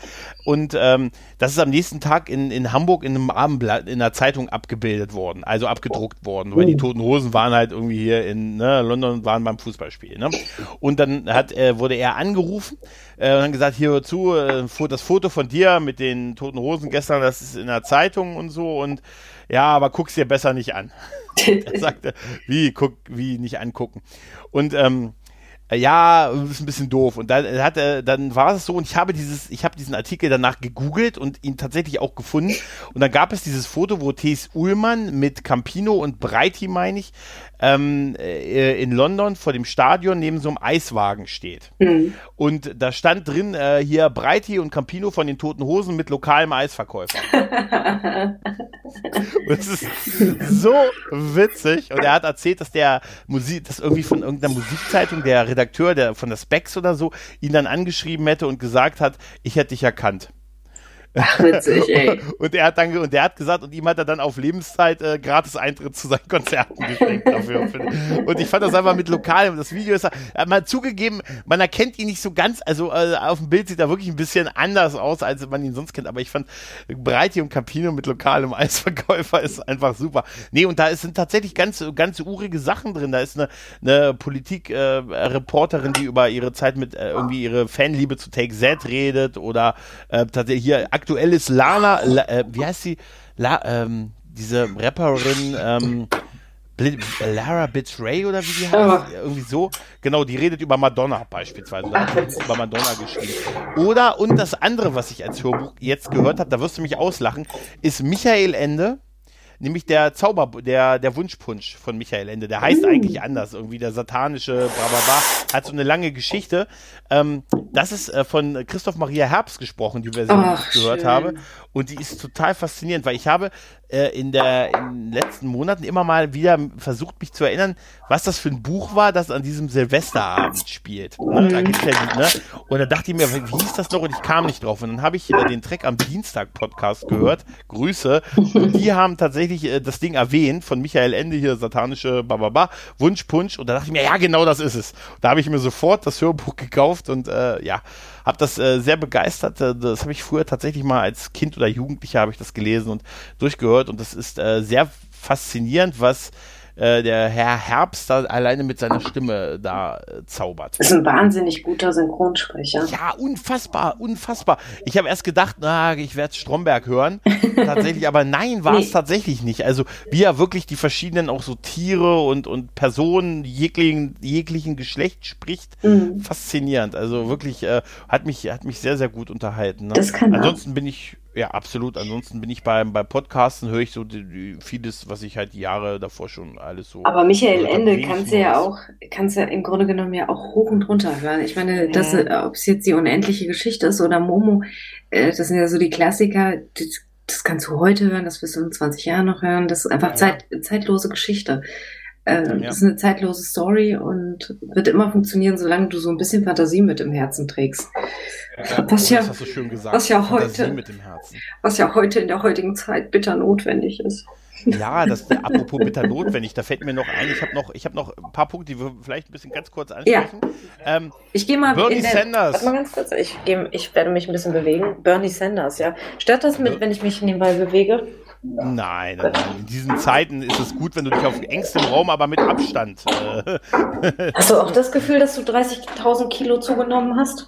und ähm, das ist am nächsten Tag in, in Hamburg in einem Abendblatt in einer Zeitung abgebildet worden, also abgedruckt worden, weil die oh. Toten Hosen waren halt irgendwie hier in ne, London waren beim Fußballspiel. Ne? Und dann hat, äh, wurde er angerufen äh, und dann gesagt, hier hör zu, äh, das Foto von dir mit den Toten Hosen gestern, das ist in der Zeitung und so und ja, aber guck's dir besser nicht an. [laughs] er sagte, wie, guck, wie nicht angucken. Und ähm, äh, ja, ist ein bisschen doof. Und dann hat er, dann war es so, und ich habe dieses, ich habe diesen Artikel danach gegoogelt und ihn tatsächlich auch gefunden. Und dann gab es dieses Foto, wo T.S. Ullmann mit Campino und Breiti, meine ich, ähm, äh, in London vor dem Stadion neben so einem Eiswagen steht. Mhm. Und da stand drin äh, hier Breiti und Campino von den Toten Hosen mit lokalem Eisverkäufer. [laughs] es ist so witzig. Und er hat erzählt, dass der Musik, dass irgendwie von irgendeiner Musikzeitung der Redakteur der von der Specs oder so ihn dann angeschrieben hätte und gesagt hat, ich hätte dich erkannt. Witzig, [laughs] ey. und er hat dann und der hat gesagt und ihm hat er dann auf Lebenszeit äh, gratis Eintritt zu seinen Konzerten geschenkt dafür. und ich fand das einfach mit lokalem. Das Video ist mal zugegeben, man erkennt ihn nicht so ganz. Also äh, auf dem Bild sieht er wirklich ein bisschen anders aus, als man ihn sonst kennt. Aber ich fand Breiti und Campino mit lokalem Eisverkäufer ist einfach super. Nee, und da ist, sind tatsächlich ganz ganz urige Sachen drin. Da ist eine, eine Politik-Reporterin, äh, die über ihre Zeit mit äh, irgendwie ihre Fanliebe zu Take Z redet oder äh, tatsächlich hier aktuell ist Lana, La, äh, wie heißt sie? La, ähm, diese Rapperin, ähm, Lara Betray oder wie die heißt, irgendwie so. Genau, die redet über Madonna beispielsweise. Da hat über Madonna geschrieben. Oder, und das andere, was ich als Hörbuch jetzt gehört habe, da wirst du mich auslachen, ist Michael Ende nämlich der Zauber, der, der Wunschpunsch von Michael Ende. Der heißt uh. eigentlich anders, irgendwie der satanische Brababa, hat so eine lange Geschichte. Ähm, das ist äh, von Christoph Maria Herbst gesprochen, die Version, die ich gehört schön. habe. Und die ist total faszinierend, weil ich habe äh, in, der, in den letzten Monaten immer mal wieder versucht, mich zu erinnern, was das für ein Buch war, das an diesem Silvesterabend spielt. Ne? Da gibt's ja die, ne? Und da dachte ich mir, wie hieß das noch? Und ich kam nicht drauf. Und dann habe ich äh, den Track am Dienstag Podcast gehört. Grüße. Und die haben tatsächlich äh, das Ding erwähnt von Michael Ende hier, satanische Bababa, Wunschpunsch. Und da dachte ich mir, ja, genau das ist es. Da habe ich mir sofort das Hörbuch gekauft und äh, ja, habe das äh, sehr begeistert. Äh, das habe ich früher tatsächlich mal als Kind oder Jugendlicher habe ich das gelesen und durchgehört und das ist äh, sehr faszinierend, was äh, der Herr Herbst da alleine mit seiner Stimme da äh, zaubert. Das ist ein wahnsinnig guter Synchronsprecher. Ja, unfassbar, unfassbar. Ich habe erst gedacht, na, ich werde Stromberg hören. tatsächlich, aber nein, war es nee. tatsächlich nicht. Also wie er wirklich die verschiedenen auch so Tiere und, und Personen jeglichen, jeglichen Geschlecht spricht, mhm. faszinierend. Also wirklich äh, hat mich hat mich sehr sehr gut unterhalten. Ne? Das kann Ansonsten auch. bin ich ja, absolut. Ansonsten bin ich beim, beim Podcasten, höre ich so die, die, vieles, was ich halt die Jahre davor schon alles so. Aber Michael Ende kannst du ja auch, kannst ja im Grunde genommen ja auch hoch und runter hören. Ich meine, das, mhm. ob es jetzt die unendliche Geschichte ist oder Momo, äh, das sind ja so die Klassiker, das, das kannst du heute hören, das wirst du in 20 Jahren noch hören. Das ist einfach ja. Zeit, zeitlose Geschichte. Äh, ja. Das ist eine zeitlose Story und wird immer funktionieren, solange du so ein bisschen Fantasie mit im Herzen trägst. Was, ja, hast du schön gesagt. was ja heute, was ja heute in der heutigen Zeit bitter notwendig ist. Ja, das apropos bitter notwendig, da fällt mir noch ein, ich habe noch, ich habe noch ein paar Punkte, die wir vielleicht ein bisschen ganz kurz ansprechen. Ja. Ähm, ich gehe mal Bernie der, Sanders. Warte mal ganz kurz, ich, geh, ich werde mich ein bisschen bewegen. Bernie Sanders, ja. Stört das mit, wenn ich mich nebenbei bewege? Nein, nein, nein, in diesen Zeiten ist es gut, wenn du dich auf engstem Raum, aber mit Abstand. Äh, hast du auch das Gefühl, dass du 30.000 Kilo zugenommen hast?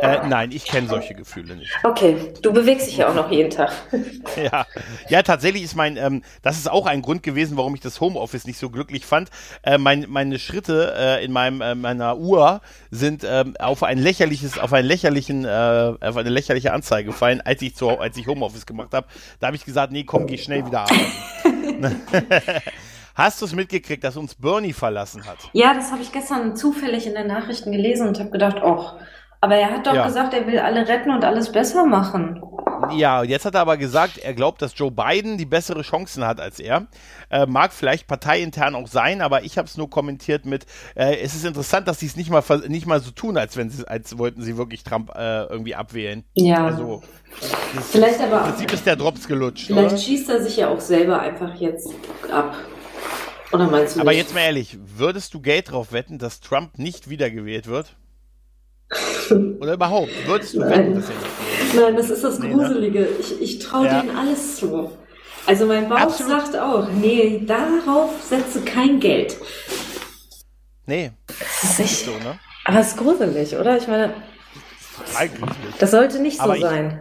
Äh, nein, ich kenne solche Gefühle nicht. Okay, du bewegst dich ja auch noch jeden Tag. [laughs] ja. ja, tatsächlich ist mein, ähm, das ist auch ein Grund gewesen, warum ich das Homeoffice nicht so glücklich fand. Äh, mein, meine Schritte äh, in meinem, äh, meiner Uhr sind ähm, auf ein lächerliches, auf einen lächerlichen, äh, auf eine lächerliche Anzeige gefallen, als ich zu, als ich Homeoffice gemacht habe. Da habe ich gesagt, nee, komm, geh schnell wieder arbeiten. [laughs] Hast du es mitgekriegt, dass uns Bernie verlassen hat? Ja, das habe ich gestern zufällig in den Nachrichten gelesen und habe gedacht, ach, aber er hat doch ja. gesagt, er will alle retten und alles besser machen. Ja, jetzt hat er aber gesagt, er glaubt, dass Joe Biden die bessere Chancen hat als er. Äh, mag vielleicht parteiintern auch sein, aber ich habe es nur kommentiert mit, äh, es ist interessant, dass sie es nicht mal, nicht mal so tun, als wenn sie, als wollten sie wirklich Trump äh, irgendwie abwählen. Ja. Also, vielleicht aber. Im Prinzip ist der Drops gelutscht. Vielleicht oder? schießt er sich ja auch selber einfach jetzt ab. Oder meinst du Aber nicht? jetzt mal ehrlich, würdest du Geld drauf wetten, dass Trump nicht wiedergewählt wird? Oder überhaupt, würdest du Nein. dass er nicht Nein, das ist das Gruselige. Ne? Ich, ich traue ja. denen alles zu. Also mein Bauch Absolut. sagt auch, nee, darauf setze kein Geld. Nee. Das ist echt so, ne? Aber es ist gruselig, oder? Ich meine, total gruselig. Das sollte nicht so ich, sein.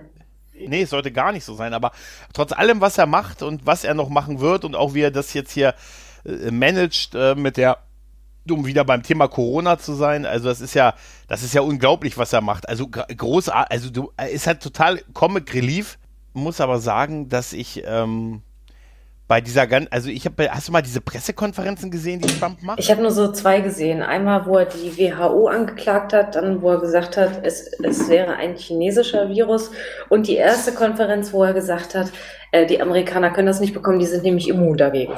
Nee, es sollte gar nicht so sein, aber trotz allem, was er macht und was er noch machen wird und auch wie er das jetzt hier äh, managt äh, mit der um wieder beim Thema Corona zu sein, also das ist ja, das ist ja unglaublich, was er macht. Also großartig, also du, ist halt total Comic Relief, muss aber sagen, dass ich ähm, bei dieser ganzen, also ich habe, hast du mal diese Pressekonferenzen gesehen, die Trump macht? Ich habe nur so zwei gesehen. Einmal, wo er die WHO angeklagt hat, dann, wo er gesagt hat, es, es wäre ein chinesischer Virus. Und die erste Konferenz, wo er gesagt hat, äh, die Amerikaner können das nicht bekommen, die sind nämlich immun dagegen.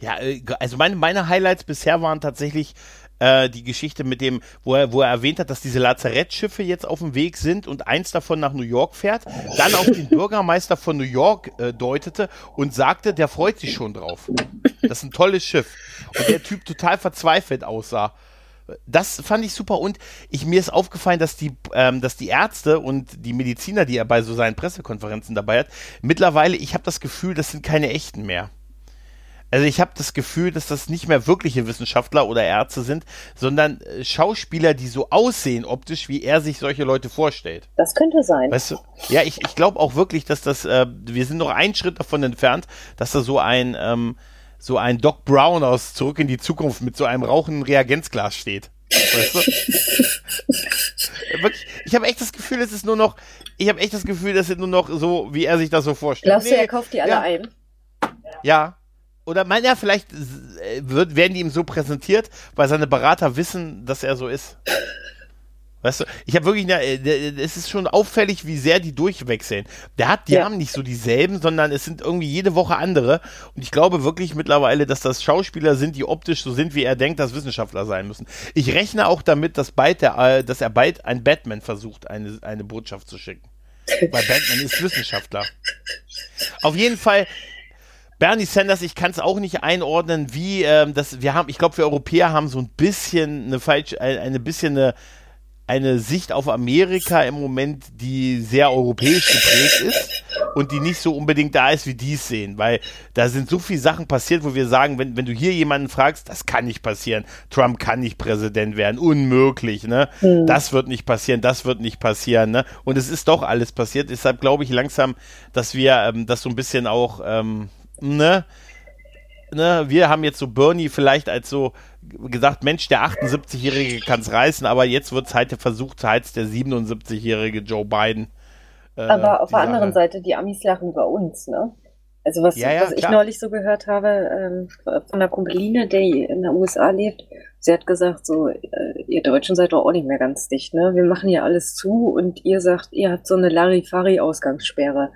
Ja, äh, also meine, meine Highlights bisher waren tatsächlich äh, die Geschichte mit dem, wo er, wo er erwähnt hat, dass diese Lazarettschiffe jetzt auf dem Weg sind und eins davon nach New York fährt, dann auf den Bürgermeister von New York äh, deutete und sagte, der freut sich schon drauf. Das ist ein tolles Schiff. Und der Typ total verzweifelt aussah. Das fand ich super und ich, mir ist aufgefallen, dass die, ähm, dass die Ärzte und die Mediziner, die er bei so seinen Pressekonferenzen dabei hat, mittlerweile, ich habe das Gefühl, das sind keine echten mehr. Also ich habe das Gefühl, dass das nicht mehr wirkliche Wissenschaftler oder Ärzte sind, sondern äh, Schauspieler, die so aussehen optisch, wie er sich solche Leute vorstellt. Das könnte sein. Weißt du? Ja, ich, ich glaube auch wirklich, dass das, äh, wir sind noch einen Schritt davon entfernt, dass da so ein, ähm, so ein Doc Brown aus Zurück in die Zukunft mit so einem rauchenden Reagenzglas steht. Weißt du? [laughs] Wirklich, ich habe echt das Gefühl, es ist nur noch, ich habe echt das Gefühl, das sind nur noch so, wie er sich das so vorstellt. Glaubst nee, du, er kauft die alle ja. ein? Ja, oder man ja, vielleicht äh, wird, werden die ihm so präsentiert, weil seine Berater wissen, dass er so ist. Weißt du, ich habe wirklich, äh, es ist schon auffällig, wie sehr die durchwechseln. Der hat, die ja. haben nicht so dieselben, sondern es sind irgendwie jede Woche andere. Und ich glaube wirklich mittlerweile, dass das Schauspieler sind, die optisch so sind, wie er denkt, dass Wissenschaftler sein müssen. Ich rechne auch damit, dass bald der, äh, dass er bald ein Batman versucht, eine, eine Botschaft zu schicken. Weil Batman ist Wissenschaftler. Auf jeden Fall, Bernie Sanders, ich kann es auch nicht einordnen, wie ähm, das. Wir haben, ich glaube, wir Europäer haben so ein bisschen eine falsche, eine, eine bisschen eine, eine Sicht auf Amerika im Moment, die sehr europäisch geprägt ist und die nicht so unbedingt da ist, wie die es sehen, weil da sind so viele Sachen passiert, wo wir sagen, wenn, wenn du hier jemanden fragst, das kann nicht passieren, Trump kann nicht Präsident werden, unmöglich, ne? Mhm. Das wird nicht passieren, das wird nicht passieren, ne? Und es ist doch alles passiert, deshalb glaube ich langsam, dass wir ähm, das so ein bisschen auch ähm, ne, ne, wir haben jetzt so Bernie vielleicht als so gesagt, Mensch, der 78-Jährige kann es reißen, aber jetzt wird es halt versucht, halt der 77-Jährige Joe Biden. Äh, aber auf der anderen Seite, die Amis lachen über uns, ne? Also was, ja, ja, was ich neulich so gehört habe ähm, von einer Kumpeline, die in den USA lebt, sie hat gesagt, so, äh, ihr Deutschen seid doch auch nicht mehr ganz dicht, ne? Wir machen hier alles zu und ihr sagt, ihr habt so eine Larifari-Ausgangssperre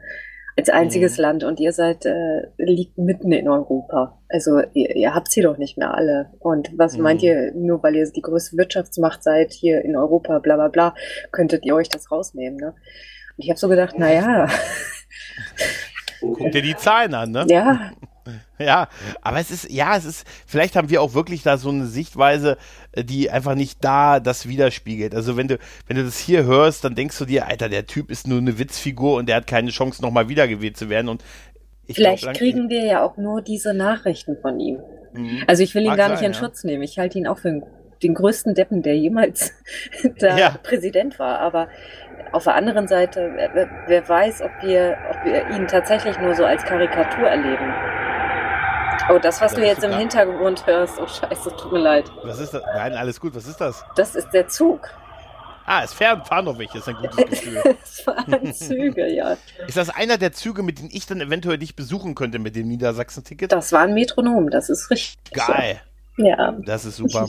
als einziges mhm. Land und ihr seid, äh, liegt mitten in Europa. Also ihr, ihr habt sie doch nicht mehr alle. Und was mhm. meint ihr, nur weil ihr die größte Wirtschaftsmacht seid hier in Europa, bla bla bla, könntet ihr euch das rausnehmen, ne? Und ich habe so gedacht, naja. Guck dir die Zahlen an, ne? Ja, Ja, aber es ist, ja, es ist, vielleicht haben wir auch wirklich da so eine Sichtweise, äh, die einfach nicht da das widerspiegelt. Also wenn du, wenn du das hier hörst, dann denkst du dir, Alter, der Typ ist nur eine Witzfigur und der hat keine Chance, nochmal wiedergewählt zu werden. Und vielleicht glaub, kriegen wir ja auch nur diese Nachrichten von ihm. Mhm. Also ich will ihn Mag gar nicht sein, in ja. Schutz nehmen. Ich halte ihn auch für einen den größten Deppen, der jemals [laughs] da ja. Präsident war. Aber auf der anderen Seite, wer, wer weiß, ob wir, ob wir ihn tatsächlich nur so als Karikatur erleben. Oh, das, was das du jetzt im Hintergrund hörst, oh scheiße, tut mir leid. Was ist das? Nein, alles gut, was ist das? Das ist der Zug. Ah, es fahren, fahren noch welche, ist ein gutes [laughs] Gefühl. es fahren Züge, ja. Ist das einer der Züge, mit denen ich dann eventuell dich besuchen könnte mit dem Niedersachsen-Ticket? Das war ein Metronom, das ist richtig. Geil. So. Ja. Das ist super.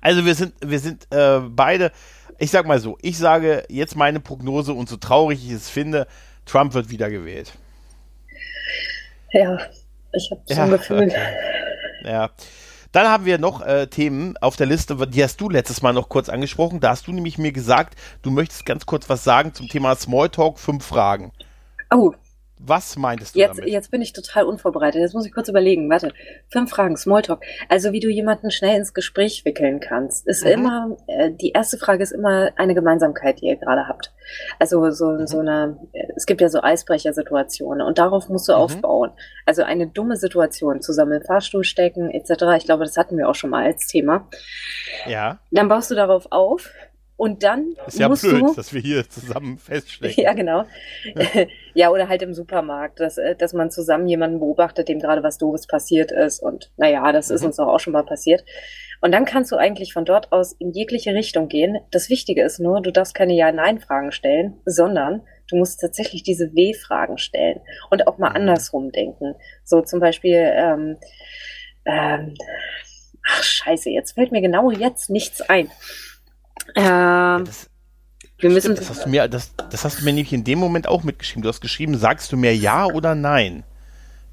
Also wir sind, wir sind äh, beide, ich sag mal so, ich sage jetzt meine Prognose und so traurig ich es finde, Trump wird wiedergewählt. Ja, ich habe so ein Gefühl. Okay. Ja. Dann haben wir noch äh, Themen auf der Liste, die hast du letztes Mal noch kurz angesprochen. Da hast du nämlich mir gesagt, du möchtest ganz kurz was sagen zum Thema Smalltalk, fünf Fragen. Oh, was meintest du jetzt, damit? Jetzt bin ich total unvorbereitet. Jetzt muss ich kurz überlegen. Warte. Fünf Fragen, Smalltalk. Also wie du jemanden schnell ins Gespräch wickeln kannst, ist mhm. immer, äh, die erste Frage ist immer eine Gemeinsamkeit, die ihr gerade habt. Also so, mhm. so eine, es gibt ja so Eisbrechersituationen und darauf musst du mhm. aufbauen. Also eine dumme Situation, zusammen im Fahrstuhl stecken, etc. Ich glaube, das hatten wir auch schon mal als Thema. Ja. Dann baust du darauf auf und dann ist ja musst blöd, du, dass wir hier zusammen feststecken. [laughs] Ja, genau. [laughs] ja, oder halt im Supermarkt, dass, äh, dass man zusammen jemanden beobachtet, dem gerade was Doofes passiert ist. Und naja, das mhm. ist uns auch schon mal passiert. Und dann kannst du eigentlich von dort aus in jegliche Richtung gehen. Das Wichtige ist nur, du darfst keine Ja-Nein-Fragen stellen, sondern du musst tatsächlich diese W-Fragen stellen und auch mal mhm. andersrum denken. So zum Beispiel, ähm, ähm, ach scheiße, jetzt fällt mir genau jetzt nichts ein. Ähm, ja, das, wir müssen. Das, hast du mir, das, das hast du mir nämlich in dem Moment auch mitgeschrieben. Du hast geschrieben, sagst du mir ja oder nein?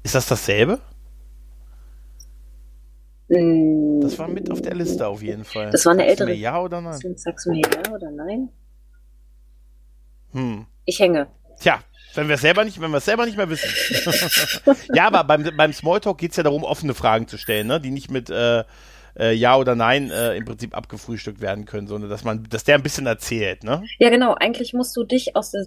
Ist das dasselbe? Mm. Das war mit auf der Liste auf jeden Fall. Das war eine sagst ältere. Du mir ja oder nein? Sagst du mir ja oder nein? Hm. Ich hänge. Tja, wenn wir es selber nicht, wenn wir es selber nicht mehr wissen. [laughs] ja, aber beim, beim Smalltalk geht es ja darum, offene Fragen zu stellen, ne? die nicht mit äh, äh, Ja oder Nein äh, im Prinzip abgefrühstückt werden können, sondern dass man, dass der ein bisschen erzählt, ne? Ja, genau. Eigentlich musst du dich aus der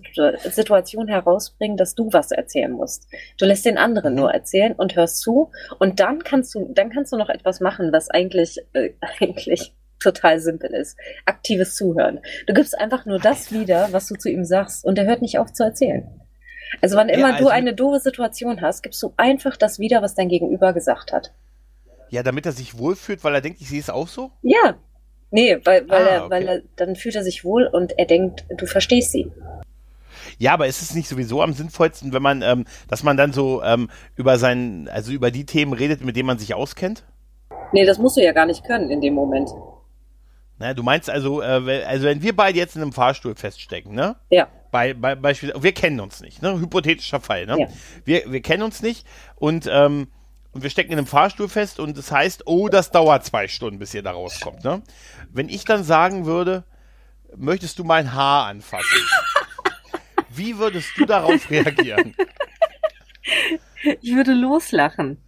Situation herausbringen, dass du was erzählen musst. Du lässt den anderen mhm. nur erzählen und hörst zu und dann kannst du, dann kannst du noch etwas machen, was eigentlich, äh, [laughs] eigentlich total simpel ist. Aktives Zuhören. Du gibst einfach nur das wieder, was du zu ihm sagst und er hört nicht auf zu erzählen. Also wann immer ja, also du eine doofe Situation hast, gibst du einfach das wieder, was dein Gegenüber gesagt hat. Ja, damit er sich wohlfühlt, weil er denkt, ich sehe es auch so? Ja. Nee, weil, weil, ah, er, okay. weil er, dann fühlt er sich wohl und er denkt, du verstehst sie. Ja, aber ist es nicht sowieso am sinnvollsten, wenn man, ähm, dass man dann so ähm, über seinen, also über die Themen redet, mit denen man sich auskennt? Nee, das musst du ja gar nicht können in dem Moment. Na, du meinst also, äh, also wenn wir beide jetzt in einem Fahrstuhl feststecken, ne? Ja. Bei, bei, Beispiel, wir kennen uns nicht, ne? Hypothetischer Fall, ne? Ja. Wir, wir kennen uns nicht und ähm, und wir stecken in einem Fahrstuhl fest und das heißt, oh, das dauert zwei Stunden, bis ihr da rauskommt. Ne? Wenn ich dann sagen würde, möchtest du mein Haar anfassen? [laughs] Wie würdest du darauf reagieren? Ich würde loslachen. [laughs]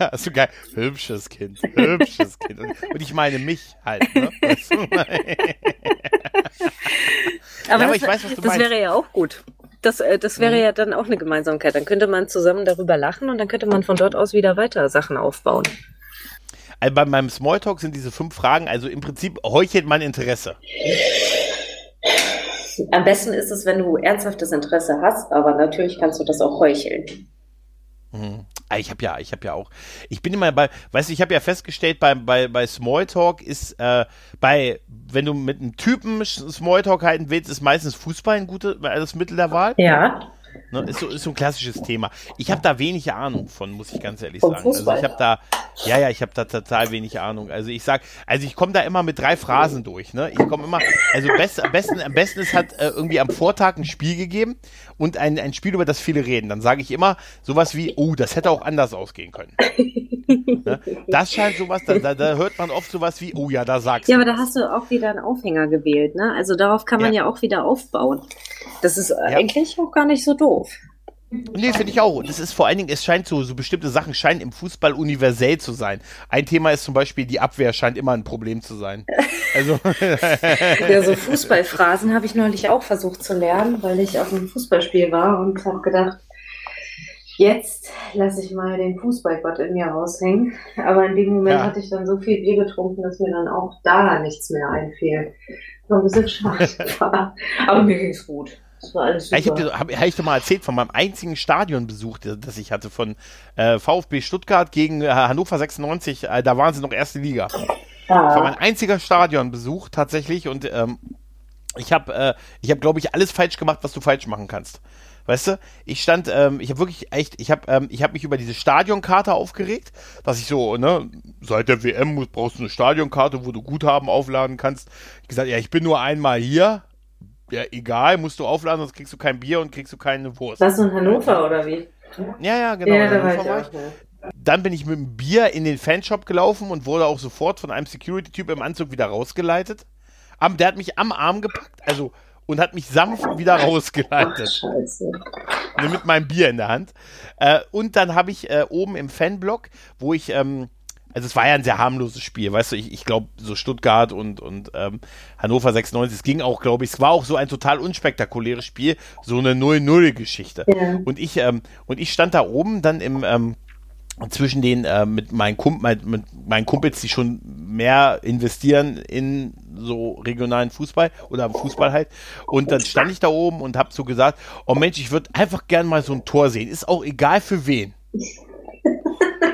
Ja, so geil. Hübsches Kind, hübsches Kind. Und ich meine mich halt. Ne? [laughs] aber, ja, aber das, ich weiß, was du das meinst. wäre ja auch gut. Das, äh, das wäre mhm. ja dann auch eine Gemeinsamkeit. Dann könnte man zusammen darüber lachen und dann könnte man von dort aus wieder weiter Sachen aufbauen. Also bei meinem Smalltalk sind diese fünf Fragen, also im Prinzip heuchelt mein Interesse. Am besten ist es, wenn du ernsthaftes Interesse hast, aber natürlich kannst du das auch heucheln. Mhm. Ah, ich habe ja, ich habe ja auch, ich bin immer bei, weißt du, ich habe ja festgestellt, bei, bei, bei Smalltalk ist, äh, bei, wenn du mit einem Typen Smalltalk halten willst, ist meistens Fußball ein gutes das Mittel der Wahl. Ja. Ne, ist, so, ist so ein klassisches Thema. Ich habe da wenig Ahnung von, muss ich ganz ehrlich sagen. Also ich habe da, ja, ja, ich habe da total wenig Ahnung. Also ich sag, also ich komme da immer mit drei Phrasen durch. Ne? Ich komme immer, also best, am besten, am besten es hat äh, irgendwie am Vortag ein Spiel gegeben und ein, ein Spiel, über das viele reden. Dann sage ich immer sowas wie, oh, das hätte auch anders ausgehen können. [laughs] ne? Das scheint sowas, da, da, da, hört man oft sowas wie, oh ja, da sagst du. Ja, aber da hast du auch wieder einen Aufhänger gewählt. Ne? Also darauf kann man ja, ja auch wieder aufbauen. Das ist ja. eigentlich auch gar nicht so doof. Nee, finde ich auch. Das ist vor allen Dingen, es scheint so, so bestimmte Sachen scheinen im Fußball universell zu sein. Ein Thema ist zum Beispiel, die Abwehr scheint immer ein Problem zu sein. Also. [laughs] ja, so Fußballphrasen habe ich neulich auch versucht zu lernen, weil ich auf einem Fußballspiel war und habe gedacht, Jetzt lasse ich mal den Fußballgott in mir raushängen. Aber in dem Moment ja. hatte ich dann so viel Bier getrunken, dass mir dann auch da nichts mehr einfiel. War ein bisschen [laughs] schade. Aber mir ging es gut. Das war alles super. Ich habe hab, hab ich doch mal erzählt von meinem einzigen Stadionbesuch, das ich hatte von äh, VfB Stuttgart gegen äh, Hannover 96. Äh, da waren sie noch erste Liga. Ja. Das war mein einziger Stadionbesuch tatsächlich und ähm, ich habe, äh, ich habe, glaube ich, alles falsch gemacht, was du falsch machen kannst. Weißt du, ich stand, ähm, ich habe wirklich echt, ich habe ähm, ich hab mich über diese Stadionkarte aufgeregt, dass ich so, ne, seit der WM brauchst du eine Stadionkarte, wo du Guthaben aufladen kannst. Ich gesagt, ja, ich bin nur einmal hier, ja, egal, musst du aufladen, sonst kriegst du kein Bier und kriegst du keine Wurst. Warst du in Hannover oder wie? Ja, ja, genau. Ja, da war ja. Dann bin ich mit dem Bier in den Fanshop gelaufen und wurde auch sofort von einem Security-Typ im Anzug wieder rausgeleitet. der hat mich am Arm gepackt, also und hat mich sanft wieder rausgeleitet. Ach, scheiße. Mit meinem Bier in der Hand. Äh, und dann habe ich äh, oben im Fanblock, wo ich, ähm, also es war ja ein sehr harmloses Spiel, weißt du, ich, ich glaube, so Stuttgart und, und ähm, Hannover 96, es ging auch, glaube ich, es war auch so ein total unspektakuläres Spiel, so eine 0-0-Geschichte. Ja. Und ich, ähm, und ich stand da oben dann im, ähm, zwischen den äh, mit meinen Kump mit, mit meinen Kumpels, die schon mehr investieren in so regionalen Fußball oder Fußball halt. Und dann stand ich da oben und habe so gesagt, oh Mensch, ich würde einfach gern mal so ein Tor sehen. Ist auch egal für wen. [laughs]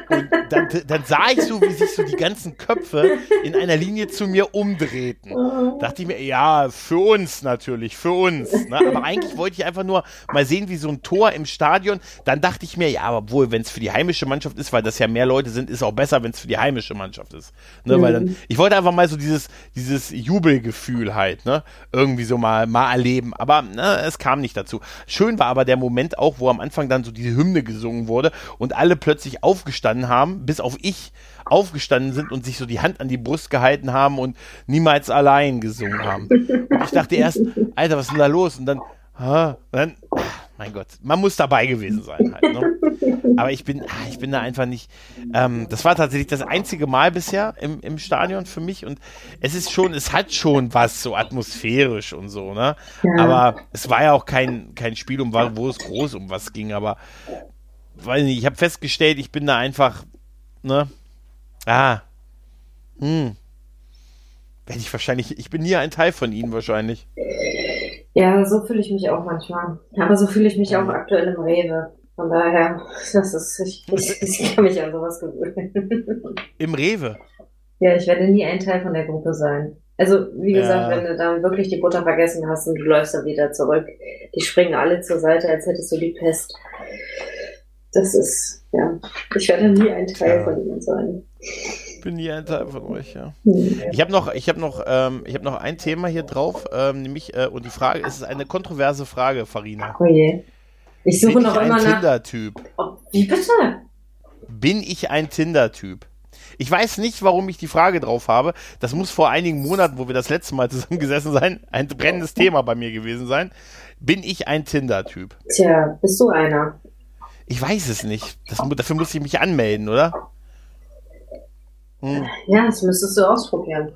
Und dann, dann sah ich so, wie sich so die ganzen Köpfe in einer Linie zu mir umdrehten. Oh. Dachte ich mir, ja, für uns natürlich, für uns. Ne? Aber eigentlich wollte ich einfach nur mal sehen, wie so ein Tor im Stadion. Dann dachte ich mir, ja, aber wohl, wenn es für die heimische Mannschaft ist, weil das ja mehr Leute sind, ist auch besser, wenn es für die heimische Mannschaft ist. Ne? Mhm. Weil dann, ich wollte einfach mal so dieses, dieses Jubelgefühl halt, ne? Irgendwie so mal, mal erleben. Aber ne, es kam nicht dazu. Schön war aber der Moment auch, wo am Anfang dann so diese Hymne gesungen wurde und alle plötzlich aufgestanden aufgestanden haben, bis auf ich aufgestanden sind und sich so die Hand an die Brust gehalten haben und niemals allein gesungen haben. Und ich dachte erst, Alter, was ist denn da los? Und dann, ha, dann, mein Gott, man muss dabei gewesen sein halt. Ne? Aber ich bin, ah, ich bin da einfach nicht. Ähm, das war tatsächlich das einzige Mal bisher im, im Stadion für mich und es ist schon, es hat schon was so atmosphärisch und so, ne? Ja. Aber es war ja auch kein, kein Spiel, um wo es groß um was ging. Aber weiß nicht, ich habe festgestellt, ich bin da einfach, ne? Ah. Hm. Werde ich wahrscheinlich, ich bin nie ein Teil von ihnen wahrscheinlich. Ja, so fühle ich mich auch manchmal. Aber so fühle ich mich auch aktuell im Rewe. Von daher, [laughs] das ist, ich, ich, [laughs] ich kann mich an sowas gewöhnen. Im Rewe? Ja, ich werde nie ein Teil von der Gruppe sein. Also, wie gesagt, ja. wenn du dann wirklich die Butter vergessen hast und du läufst dann wieder zurück, die springen alle zur Seite, als hättest du die Pest das ist, ja, ich werde nie ein Teil ja. von ihnen sein. Ich bin nie ein Teil von euch, ja. Hm. Ich habe noch, ich habe noch, ähm, ich habe noch ein Thema hier drauf, ähm, nämlich äh, und die Frage, es ist eine kontroverse Frage, Farina. Oh je. Ich suche bin noch ich immer ein Tinder-Typ. Oh, wie bitte? Bin ich ein Tinder-Typ? Ich weiß nicht, warum ich die Frage drauf habe. Das muss vor einigen Monaten, wo wir das letzte Mal zusammengesessen sein, ein brennendes Thema bei mir gewesen sein. Bin ich ein Tinder-Typ? Tja, bist du einer? Ich weiß es nicht. Das, dafür muss ich mich anmelden, oder? Hm. Ja, das müsstest du ausprobieren.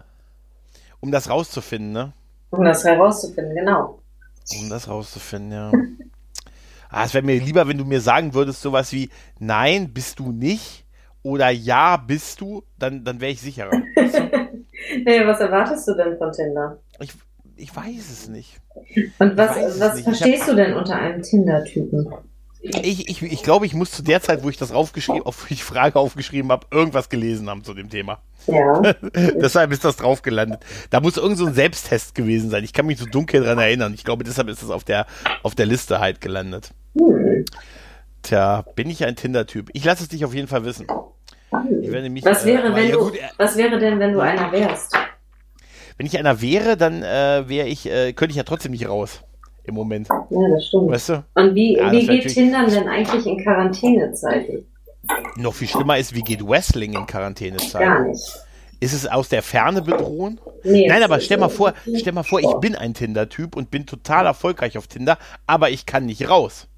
Um das rauszufinden, ne? Um das herauszufinden, genau. Um das rauszufinden, ja. [laughs] ah, es wäre mir lieber, wenn du mir sagen würdest, sowas wie, nein, bist du nicht oder ja, bist du, dann, dann wäre ich sicherer. [laughs] nee, was erwartest du denn von Tinder? Ich, ich weiß es nicht. Und was, was verstehst hab, du denn unter einem Tinder-Typen? Ich, ich, ich glaube, ich muss zu der Zeit, wo ich das aufgeschrieben, auf die Frage aufgeschrieben habe, irgendwas gelesen haben zu dem Thema. Ja. [laughs] deshalb ist das drauf gelandet. Da muss irgend so ein Selbsttest gewesen sein. Ich kann mich so dunkel dran erinnern. Ich glaube, deshalb ist das auf der, auf der Liste halt gelandet. Hm. Tja, bin ich ein Tinder-Typ? Ich lasse es dich auf jeden Fall wissen. Ich werde mich, was, wäre, äh, wenn ja, du, gut, äh, was wäre denn, wenn du einer wärst? Wenn ich einer wäre, dann äh, wäre ich, äh, könnte ich ja trotzdem nicht raus im Moment. Ja, das stimmt. Weißt du? Und wie, ja, wie geht Tindern denn eigentlich in Quarantänezeiten? Noch viel schlimmer ist, wie geht Wrestling in Quarantänezeiten? Gar nicht. Ist es aus der Ferne bedrohen? Nee, Nein, aber stell mal vor, stell mal vor, ich bin ein Tinder-Typ und bin total erfolgreich auf Tinder, aber ich kann nicht raus.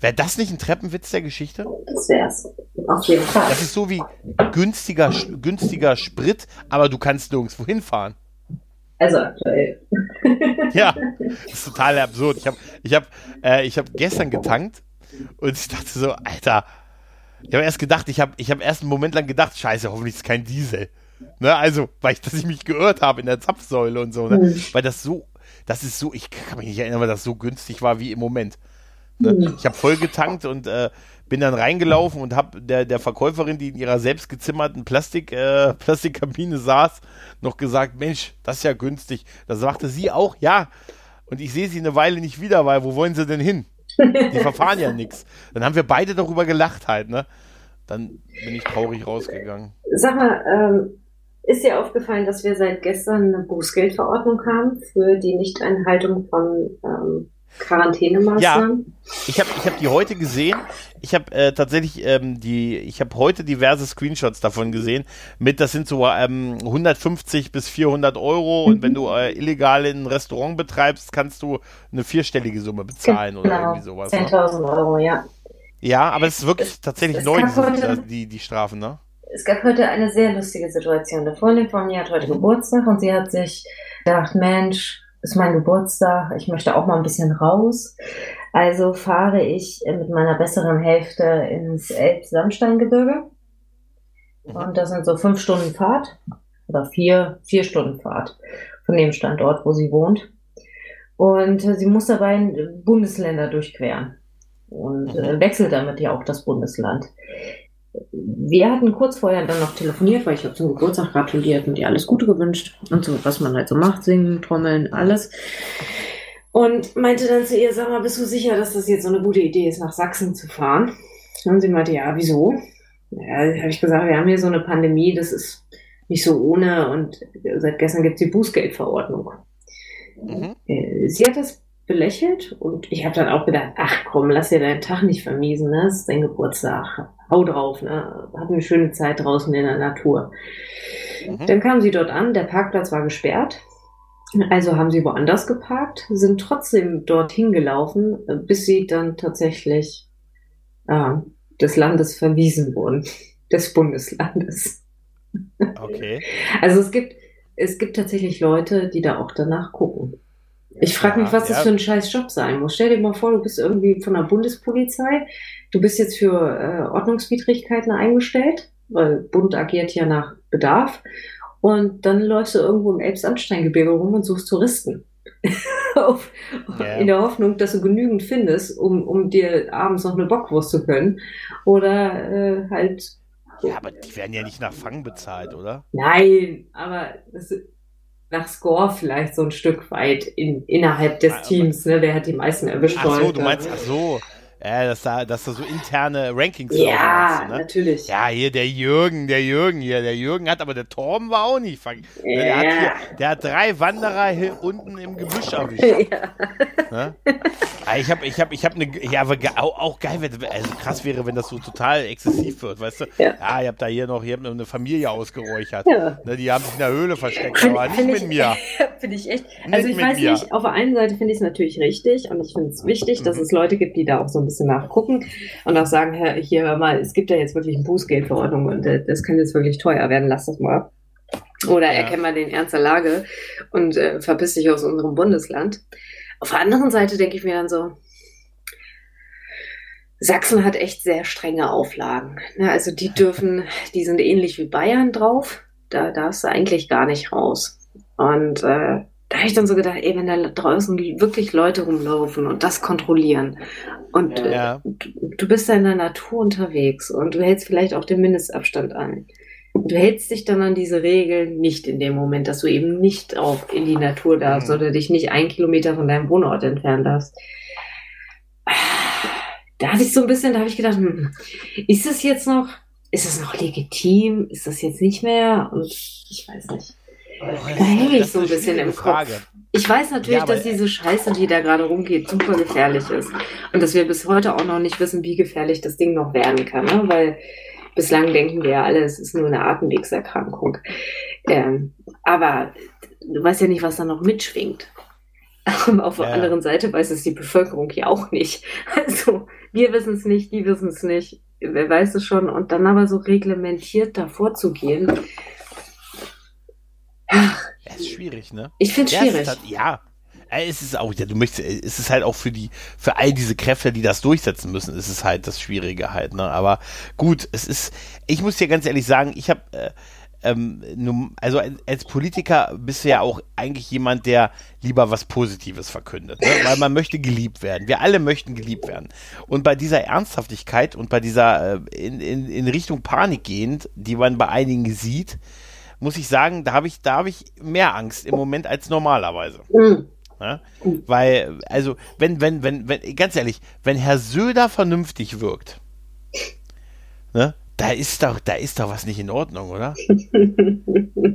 Wäre das nicht ein Treppenwitz der Geschichte? Das wär's. Auf jeden Fall. Das ist so wie günstiger, günstiger Sprit, aber du kannst nirgendwo hinfahren. Also aktuell. ja, das [laughs] ist total absurd. Ich habe ich hab, äh, hab gestern getankt Und ich dachte so, Alter, ich habe erst gedacht, ich habe ich hab erst einen Moment lang gedacht, scheiße, hoffentlich ist es kein Diesel. Ne, also, weil ich, dass ich mich geirrt habe in der Zapfsäule und so, ne? Mhm. Weil das so, das ist so, ich kann mich nicht erinnern, weil das so günstig war wie im Moment. Ne? Mhm. Ich habe voll getankt und äh, bin dann reingelaufen und habe der, der Verkäuferin, die in ihrer selbst gezimmerten Plastik, äh, [laughs] Plastikkabine saß, noch gesagt, Mensch, das ist ja günstig. Da sagte sie auch, ja. Und ich sehe sie eine Weile nicht wieder, weil wo wollen sie denn hin? Die [laughs] verfahren ja nichts. Dann haben wir beide darüber gelacht halt, ne? Dann bin ich traurig rausgegangen. Sag mal, ähm, ist dir aufgefallen, dass wir seit gestern eine Bußgeldverordnung haben für die Nichteinhaltung von ähm, Quarantänemaßnahmen? Ja, ich habe ich hab die heute gesehen. Ich habe äh, tatsächlich ähm, die, ich habe heute diverse Screenshots davon gesehen. Mit, das sind so ähm, 150 bis 400 Euro mhm. und wenn du äh, illegal ein Restaurant betreibst, kannst du eine vierstellige Summe bezahlen genau. oder irgendwie sowas. 10.000 ne? Euro, ja. Ja, aber es ist wirklich es, tatsächlich es neu, diese, die, die Strafen, ne? Es gab heute eine sehr lustige Situation. Der Freundin von mir hat heute Geburtstag und sie hat sich gedacht, Mensch, ist mein Geburtstag, ich möchte auch mal ein bisschen raus. Also fahre ich mit meiner besseren Hälfte ins Elbsandsteingebirge. Mhm. Und das sind so fünf Stunden Fahrt oder vier, vier Stunden Fahrt von dem Standort, wo sie wohnt. Und sie muss dabei Bundesländer durchqueren und äh, mhm. wechselt damit ja auch das Bundesland. Wir hatten kurz vorher dann noch telefoniert, weil ich habe zum Geburtstag gratuliert und ihr alles Gute gewünscht und so, was man halt so macht, singen, trommeln, alles. Und meinte dann zu ihr, sag mal, bist du sicher, dass das jetzt so eine gute Idee ist, nach Sachsen zu fahren? Und sie meinte, ja, wieso? Ja, habe ich gesagt, wir haben hier so eine Pandemie, das ist nicht so ohne und seit gestern gibt es die Bußgeldverordnung. Mhm. Äh, sie hat das belächelt und ich habe dann auch gedacht, ach komm, lass dir deinen Tag nicht vermiesen, ne? das ist dein Geburtstag, hau drauf, ne? hab eine schöne Zeit draußen in der Natur. Mhm. Dann kam sie dort an, der Parkplatz war gesperrt, also haben sie woanders geparkt, sind trotzdem dorthin gelaufen, bis sie dann tatsächlich äh, des Landes verwiesen wurden, [laughs] des Bundeslandes. Okay. Also es gibt, es gibt tatsächlich Leute, die da auch danach gucken. Ich frage mich, was ja. das für ein scheiß Job sein muss. Stell dir mal vor, du bist irgendwie von der Bundespolizei, du bist jetzt für äh, Ordnungswidrigkeiten eingestellt, weil Bund agiert ja nach Bedarf. Und dann läufst du irgendwo im Elbsandsteingebirge rum und suchst Touristen. [laughs] Auf, ja. In der Hoffnung, dass du genügend findest, um, um dir abends noch eine Bockwurst zu können. Oder äh, halt. Ja, aber die werden ja nicht nach Fang bezahlt, oder? Nein, aber das, nach Score vielleicht so ein Stück weit in, innerhalb des ah, Teams, ne? Wer hat die meisten erwischt? Ach so, du meinst, ach so. Ja, dass da, dass da so interne Rankings Ja, hast, ne? natürlich. Ja, hier der Jürgen, der Jürgen hier, der Jürgen hat, aber der Torben war auch nicht. Ja. Der, hat hier, der hat drei Wanderer hier unten im Gebüsch erwischt. [laughs] Ja. Ne? Ah, ich habe, ich habe, ich habe eine, ja, aber auch, auch geil, also krass wäre, wenn das so total exzessiv wird, weißt du? Ja, ja ich habe da hier noch, hier eine Familie ausgeräuchert. Ja. Ne, die haben sich in der Höhle versteckt, aber nicht mit mir. [laughs] Finde ich echt. Also nicht ich weiß mir. nicht, auf der einen Seite finde ich es natürlich richtig und ich finde es wichtig, dass mhm. es Leute gibt, die da auch so ein bisschen nachgucken und auch sagen, Herr, hier hör mal, es gibt ja jetzt wirklich eine Bußgeldverordnung und äh, das kann jetzt wirklich teuer werden, lass das mal. Oder ja. erkennen wir den Ernst der Lage und äh, verpiss dich aus unserem Bundesland. Auf der anderen Seite denke ich mir dann so, Sachsen hat echt sehr strenge Auflagen. Ne? Also die dürfen, die sind ähnlich wie Bayern drauf. Da darfst du eigentlich gar nicht raus. Und äh, da habe ich dann so gedacht, ey, wenn da draußen wirklich Leute rumlaufen und das kontrollieren und ja. äh, du, du, bist da in der Natur unterwegs und du hältst vielleicht auch den Mindestabstand an. Du hältst dich dann an diese Regeln nicht in dem Moment, dass du eben nicht auch in die Natur darfst mhm. oder dich nicht einen Kilometer von deinem Wohnort entfernen darfst. Da hatte ich so ein bisschen, da habe ich gedacht, hm, ist es jetzt noch, ist es noch legitim? Ist das jetzt nicht mehr? Und ich weiß nicht. Da hänge ich so ein bisschen im Frage. Kopf. Ich weiß natürlich, ja, dass diese Scheiße, die da gerade rumgeht, super gefährlich ist. Und dass wir bis heute auch noch nicht wissen, wie gefährlich das Ding noch werden kann. Ne? Weil bislang denken wir ja alle, es ist nur eine Atemwegserkrankung. Ähm, aber du weißt ja nicht, was da noch mitschwingt. [laughs] auf der ja. anderen Seite weiß es die Bevölkerung ja auch nicht. [laughs] Also wir wissen es nicht, die wissen es nicht. Wer weiß es schon? Und dann aber so reglementiert davor zu gehen, ja, ist schwierig, ne? Ich finde es schwierig. Halt, ja, es ist auch, ja, du möchtest, es ist halt auch für die, für all diese Kräfte, die das durchsetzen müssen, ist es halt das Schwierige halt, ne? Aber gut, es ist, ich muss dir ganz ehrlich sagen, ich habe, äh, ähm, also als Politiker bist du ja auch eigentlich jemand, der lieber was Positives verkündet, ne? weil man möchte geliebt werden. Wir alle möchten geliebt werden. Und bei dieser Ernsthaftigkeit und bei dieser äh, in, in, in Richtung Panik gehend, die man bei einigen sieht, muss ich sagen, da habe ich, da habe ich mehr Angst im Moment als normalerweise. Mhm. Ja? Weil, also, wenn, wenn, wenn, wenn, ganz ehrlich, wenn Herr Söder vernünftig wirkt, ne, da ist doch, da ist doch was nicht in Ordnung, oder? [laughs]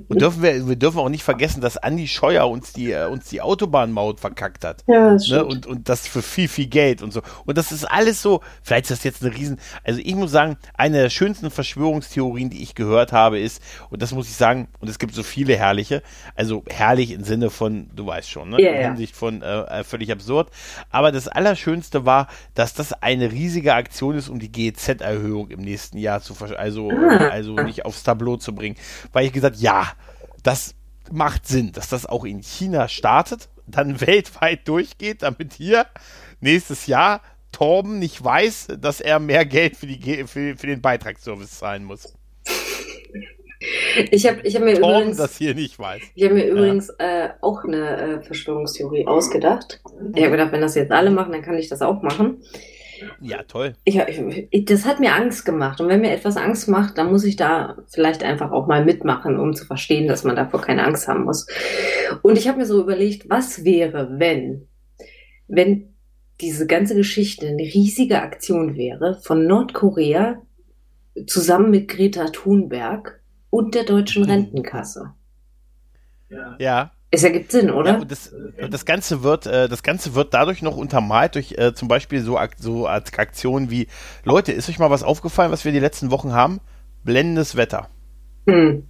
Und dürfen wir, wir dürfen auch nicht vergessen, dass Andi Scheuer uns die, äh, uns die Autobahnmaut verkackt hat. Ja, das ne? und, und das für viel, viel Geld und so. Und das ist alles so, vielleicht ist das jetzt eine Riesen, also ich muss sagen, eine der schönsten Verschwörungstheorien, die ich gehört habe, ist, und das muss ich sagen, und es gibt so viele herrliche, also herrlich im Sinne von, du weißt schon, ne? Yeah, in Hinsicht von äh, äh, völlig absurd. Aber das Allerschönste war, dass das eine riesige Aktion ist, um die GEZ-Erhöhung im nächsten Jahr zu also, ah. also nicht aufs Tableau zu bringen. Weil ich gesagt, ja, das macht Sinn, dass das auch in China startet, dann [laughs] weltweit durchgeht, damit hier nächstes Jahr Torben nicht weiß, dass er mehr Geld für, die, für, für den Beitragsservice zahlen muss. Ich habe ich hab mir Torben übrigens, das hier nicht weiß. Ich habe mir ja. übrigens äh, auch eine äh, Verschwörungstheorie ausgedacht. Ich habe gedacht, wenn das jetzt alle machen, dann kann ich das auch machen. Ja, toll. Ich, ich, das hat mir Angst gemacht. Und wenn mir etwas Angst macht, dann muss ich da vielleicht einfach auch mal mitmachen, um zu verstehen, dass man davor keine Angst haben muss. Und ich habe mir so überlegt, was wäre, wenn, wenn diese ganze Geschichte eine riesige Aktion wäre von Nordkorea zusammen mit Greta Thunberg und der deutschen mhm. Rentenkasse. Ja. Es ergibt Sinn, oder? Ja, und das, das Ganze wird, äh, das Ganze wird dadurch noch untermalt durch äh, zum Beispiel so, so Aktionen wie, Leute, ist euch mal was aufgefallen, was wir die letzten Wochen haben? Blendendes Wetter. Hm.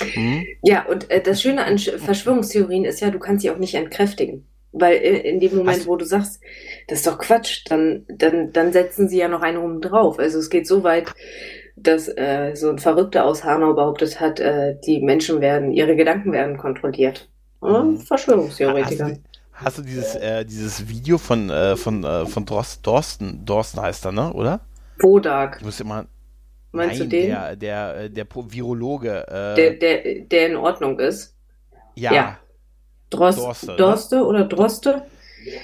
Hm? Ja, und äh, das Schöne an Verschwörungstheorien ist ja, du kannst sie auch nicht entkräftigen. Weil äh, in dem Moment, wo du sagst, das ist doch Quatsch, dann, dann, dann setzen sie ja noch einen oben drauf. Also es geht so weit, dass äh, so ein Verrückter aus Hanau behauptet hat, äh, die Menschen werden, ihre Gedanken werden kontrolliert. Mhm. Verschwörungstheoretiker. Hast du, hast du dieses, äh, dieses Video von, äh, von, äh, von Dorsten, Dorsten, Dorsten heißt er, ne, oder? Bodak. Ich muss immer. Meinst nein, du den? Der, der, äh, der Virologe. Der, der, der in Ordnung ist. Ja. ja. Drost, Dorste, Dorste ne? oder Droste?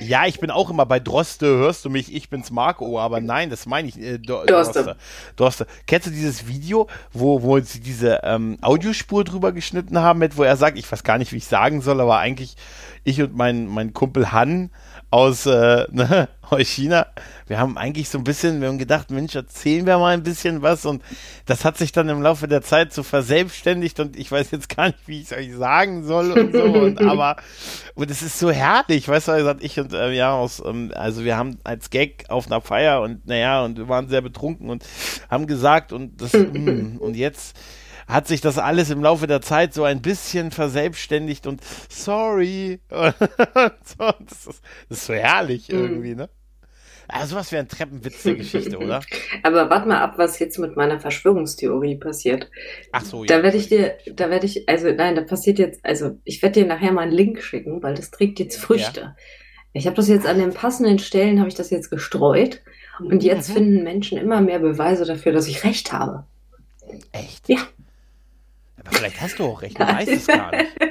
Ja, ich bin auch immer bei Droste, hörst du mich, ich bin's Marco, aber nein, das meine ich. Äh, Do Dorste. Dorste. Kennst du dieses Video, wo, wo sie diese ähm, Audiospur drüber geschnitten haben, mit, wo er sagt, ich weiß gar nicht, wie ich sagen soll, aber eigentlich ich und mein, mein Kumpel Han aus, äh, [laughs] ne, aus China. Wir haben eigentlich so ein bisschen, wir haben gedacht, Mensch, erzählen wir mal ein bisschen was und das hat sich dann im Laufe der Zeit so verselbstständigt und ich weiß jetzt gar nicht, wie ich es euch sagen soll und so, und, [laughs] aber, und es ist so herrlich, weißt du, gesagt, ich und, äh, ja, aus, ähm, also wir haben als Gag auf einer Feier und, naja, und wir waren sehr betrunken und haben gesagt und das, mh, mm, und jetzt, hat sich das alles im Laufe der Zeit so ein bisschen verselbstständigt und sorry. [laughs] das, ist, das ist so herrlich mhm. irgendwie, ne? Also was wäre ein Treppenwitz der Geschichte, oder? [laughs] Aber warte mal ab, was jetzt mit meiner Verschwörungstheorie passiert. Ach so, ja. Da werde ich dir, da werde ich, also nein, da passiert jetzt, also ich werde dir nachher mal einen Link schicken, weil das trägt jetzt Früchte. Ja. Ich habe das jetzt an den passenden Stellen, habe ich das jetzt gestreut und jetzt mhm. finden Menschen immer mehr Beweise dafür, dass ich recht habe. Echt? Ja. Aber vielleicht hast du auch recht, du weißt es gar nicht. [laughs]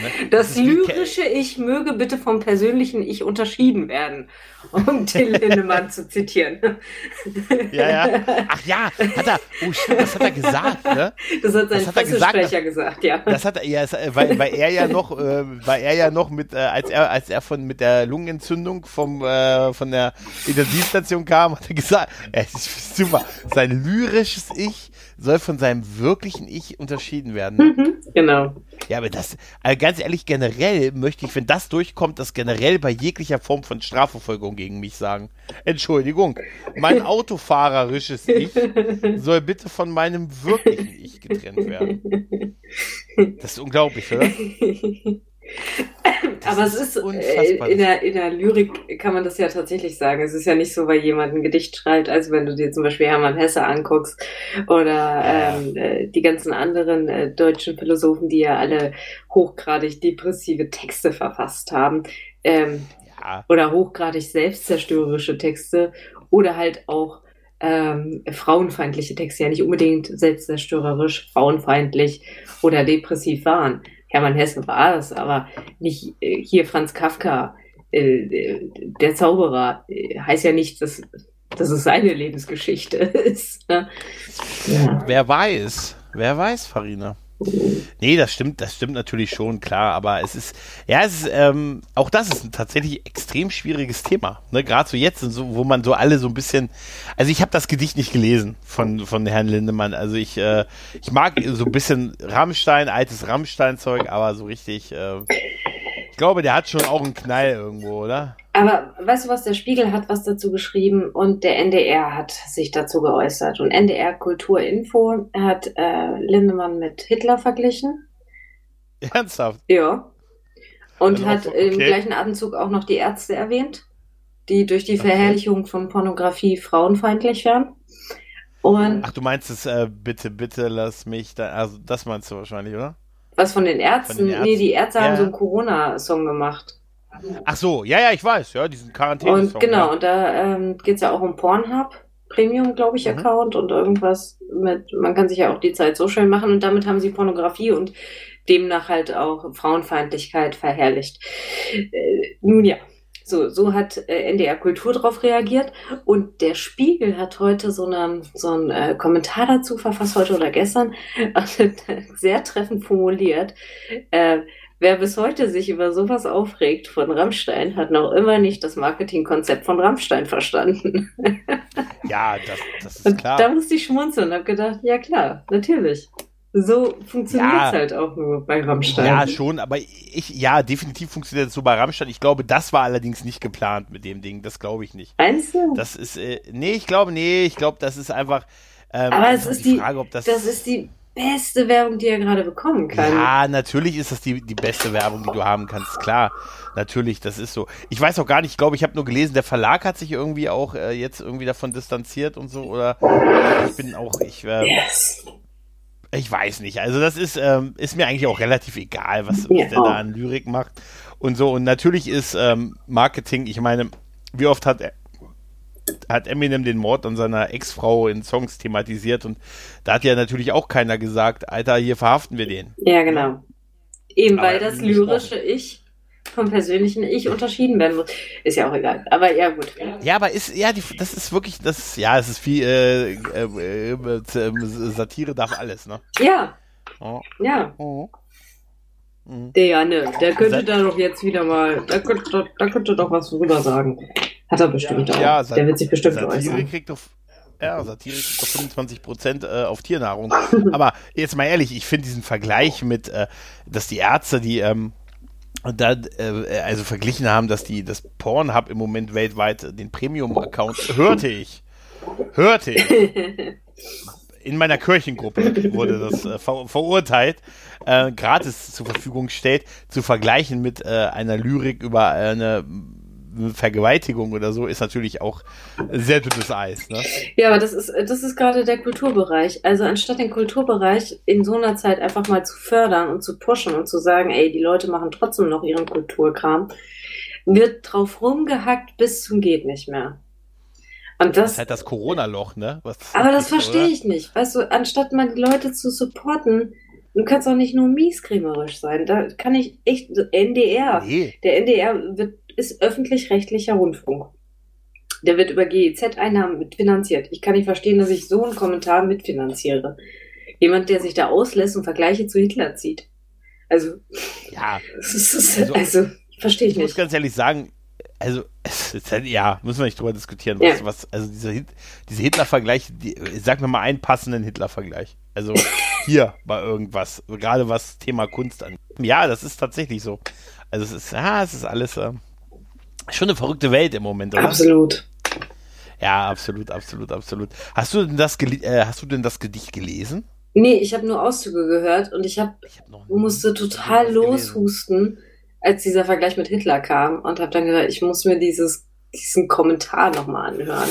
Ne? Das, das lyrische Ich möge bitte vom persönlichen Ich unterschieden werden, um [laughs] Till Lindemann zu zitieren. Ja, ja. Ach ja, hat er, oh das hat er gesagt, ne? Das hat sein das hat gesagt, gesagt, ja. Das hat er, ja, weil, weil er ja noch, äh, weil er ja noch mit, äh, als er, als er von, mit der Lungenentzündung vom, äh, von der Intensivstation kam, hat er gesagt, es ist super, sein lyrisches Ich soll von seinem wirklichen Ich unterschieden werden. Mhm, genau. Ja, aber das, also ganz ehrlich, generell möchte ich, wenn das durchkommt, das generell bei jeglicher Form von Strafverfolgung gegen mich sagen. Entschuldigung, mein [laughs] autofahrerisches Ich soll bitte von meinem wirklichen Ich getrennt werden. [laughs] Das ist unglaublich, oder? [laughs] Aber es ist, äh, in, der, in der Lyrik kann man das ja tatsächlich sagen. Es ist ja nicht so, weil jemand ein Gedicht schreibt, als wenn du dir zum Beispiel Hermann Hesse anguckst oder ähm, äh, die ganzen anderen äh, deutschen Philosophen, die ja alle hochgradig depressive Texte verfasst haben. Ähm, ja. Oder hochgradig selbstzerstörerische Texte oder halt auch ähm, frauenfeindliche Texte, ja nicht unbedingt selbstzerstörerisch, frauenfeindlich oder depressiv waren. Hermann Hesse war es, aber nicht äh, hier Franz Kafka, äh, der Zauberer, äh, heißt ja nicht, dass, dass es seine Lebensgeschichte [laughs] ist. Ne? Ja. Wer weiß, wer weiß, Farina. Nee, das stimmt, das stimmt natürlich schon, klar, aber es ist, ja, es ist, ähm, auch das ist ein tatsächlich extrem schwieriges Thema, ne, gerade so jetzt, so, wo man so alle so ein bisschen, also ich habe das Gedicht nicht gelesen von, von Herrn Lindemann, also ich, äh, ich mag so ein bisschen Rammstein, altes Rammstein-Zeug, aber so richtig, äh, ich glaube, der hat schon auch einen Knall irgendwo, oder? Aber weißt du was, der Spiegel hat was dazu geschrieben und der NDR hat sich dazu geäußert. Und NDR Kulturinfo hat äh, Lindemann mit Hitler verglichen. Ernsthaft? Ja. Und Dann hat okay. im gleichen Atemzug auch noch die Ärzte erwähnt, die durch die Verherrlichung okay. von Pornografie frauenfeindlich wären. Und Ach, du meinst es, äh, bitte, bitte lass mich da, also das meinst du wahrscheinlich, oder? Was von den Ärzten? Von den Ärzten? Nee, die Ärzte ja. haben so einen Corona-Song gemacht. Ach so, ja, ja, ich weiß, ja, diesen quarantäne Und genau, ja. und da ähm, geht es ja auch um Pornhub, Premium, glaube ich, mhm. Account und irgendwas mit, man kann sich ja auch die Zeit so schön machen und damit haben sie Pornografie und demnach halt auch Frauenfeindlichkeit verherrlicht. Äh, nun ja, so, so hat äh, NDR Kultur darauf reagiert und der Spiegel hat heute so, eine, so einen äh, Kommentar dazu verfasst, heute oder gestern, [laughs] sehr treffend formuliert. Äh, Wer bis heute sich über sowas aufregt von Rammstein, hat noch immer nicht das Marketingkonzept von Rammstein verstanden. ja, das, das ist klar. Und da musste ich schmunzeln und habe gedacht, ja klar, natürlich. So funktioniert es ja, halt auch nur bei Rammstein. Ja, schon, aber ich, ja, definitiv funktioniert es so bei Rammstein. Ich glaube, das war allerdings nicht geplant mit dem Ding. Das glaube ich nicht. Meinst du? Das ist, äh, nee, ich glaube, nee, ich glaube, das ist einfach. Ähm, aber es ist die, Frage, ob das, das ist die beste Werbung, die er gerade bekommen kann. Ja, natürlich ist das die, die beste Werbung, die du haben kannst, klar. Natürlich, das ist so. Ich weiß auch gar nicht, ich glaube, ich habe nur gelesen, der Verlag hat sich irgendwie auch äh, jetzt irgendwie davon distanziert und so, oder ich bin auch, ich, äh, yes. Ich weiß nicht. Also das ist, ähm, ist mir eigentlich auch relativ egal, was, was der da an Lyrik macht und so. Und natürlich ist ähm, Marketing, ich meine, wie oft hat hat Eminem den Mord an seiner Ex-Frau in Songs thematisiert und da hat ja natürlich auch keiner gesagt, Alter, hier verhaften wir den. Ja, genau. Eben Aber weil das lyrische Ich vom persönlichen Ich unterschieden werden muss. Ist ja auch egal. Aber ja, gut. Ja, aber ist, ja, die, das ist wirklich, das ja, es ist viel, äh, äh, äh, Satire darf alles, ne? Ja. Oh. Ja. Oh. Mhm. Der Janne, der könnte da doch jetzt wieder mal, da könnte, da könnte doch was drüber sagen. Hat er bestimmt auch. Ja, der wird sich bestimmt Satire äußern. Kriegt doch, ja, Satire kriegt doch 25 Prozent äh, auf Tiernahrung. Aber jetzt mal ehrlich, ich finde diesen Vergleich mit, äh, dass die Ärzte, die ähm, da äh, also verglichen haben, dass die das Pornhub im Moment weltweit den Premium-Account hörte ich. Hörte ich. In meiner Kirchengruppe wurde das äh, ver verurteilt, äh, gratis zur Verfügung stellt, zu vergleichen mit äh, einer Lyrik über eine Vergewaltigung oder so ist natürlich auch sehr dünnes Eis. Ne? Ja, aber das ist, das ist gerade der Kulturbereich. Also anstatt den Kulturbereich in so einer Zeit einfach mal zu fördern und zu pushen und zu sagen, ey, die Leute machen trotzdem noch ihren Kulturkram, wird drauf rumgehackt bis zum geht nicht mehr. Und das, das ist halt das Corona-Loch, ne? Was aber das verstehe ich nicht. Weißt du, anstatt mal die Leute zu supporten, du kannst auch nicht nur mieskriemerisch sein. Da kann ich echt, NDR, nee. der NDR wird ist öffentlich-rechtlicher Rundfunk. Der wird über GEZ-Einnahmen mitfinanziert. Ich kann nicht verstehen, dass ich so einen Kommentar mitfinanziere. Jemand, der sich da auslässt und Vergleiche zu Hitler zieht. Also, ja. [laughs] Ist, also, also verstehe ich, ich nicht. Ich muss ganz ehrlich sagen, also, [laughs] ja, müssen wir nicht drüber diskutieren, was, ja. was also dieser, diese Hitler-Vergleich, die, sag mir mal einen passenden Hitler-Vergleich. Also, [laughs] hier bei irgendwas, gerade was Thema Kunst angeht. Ja, das ist tatsächlich so. Also, es ist, ja, es ist alles, äh, Schon eine verrückte Welt im Moment, oder? Absolut. Ja, absolut, absolut, absolut. Hast du denn das, äh, hast du denn das Gedicht gelesen? Nee, ich habe nur Auszüge gehört und ich, hab, ich hab musste total loshusten, als dieser Vergleich mit Hitler kam und habe dann gedacht, ich muss mir dieses, diesen Kommentar nochmal anhören.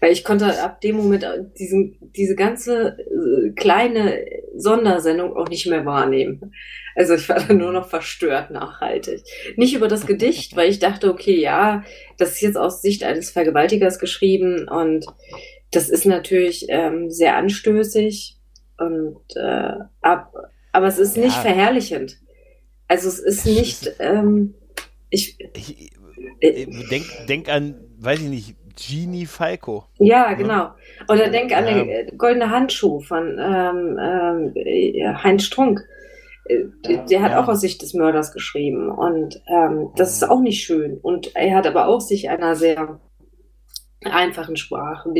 Weil ich konnte ab dem Moment diesen, diese ganze äh, kleine Sondersendung auch nicht mehr wahrnehmen. Also ich war dann nur noch verstört nachhaltig. Nicht über das Gedicht, weil ich dachte, okay, ja, das ist jetzt aus Sicht eines Vergewaltigers geschrieben und das ist natürlich ähm, sehr anstößig und äh, ab, aber es ist nicht verherrlichend. Also es ist nicht, ähm, ich, ich äh, denk, denk an, weiß ich nicht, Genie Falco. Ja, ne? genau. Oder denk an den Goldene Handschuh von ähm, ähm, Heinz Strunk. Äh, der hat ja. auch aus Sicht des Mörders geschrieben. Und ähm, das ist auch nicht schön. Und er hat aber auch sich einer sehr einfachen Sprache.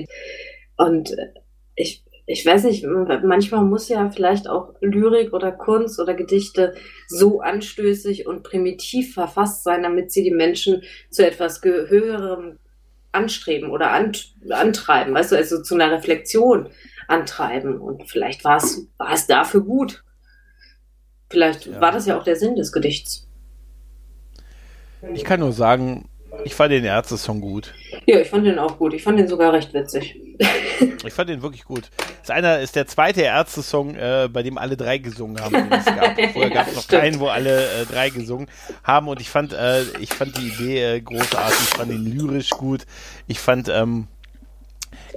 Und äh, ich, ich weiß nicht, manchmal muss ja vielleicht auch Lyrik oder Kunst oder Gedichte so anstößig und primitiv verfasst sein, damit sie die Menschen zu etwas Höherem anstreben oder antreiben, weißt du, also zu einer Reflexion antreiben. Und vielleicht war es, war es dafür gut. Vielleicht ja. war das ja auch der Sinn des Gedichts. Ich kann nur sagen, ich fand den Ärzte-Song gut. Ja, ich fand den auch gut. Ich fand den sogar recht witzig. [laughs] ich fand den wirklich gut. Ist einer ist der zweite Ärzte-Song, äh, bei dem alle drei gesungen haben. Den es gab. [laughs] Vorher gab es noch stimmt. keinen, wo alle äh, drei gesungen haben. Und ich fand, äh, ich fand die Idee äh, großartig. Ich fand ihn lyrisch gut. Ich fand, ähm,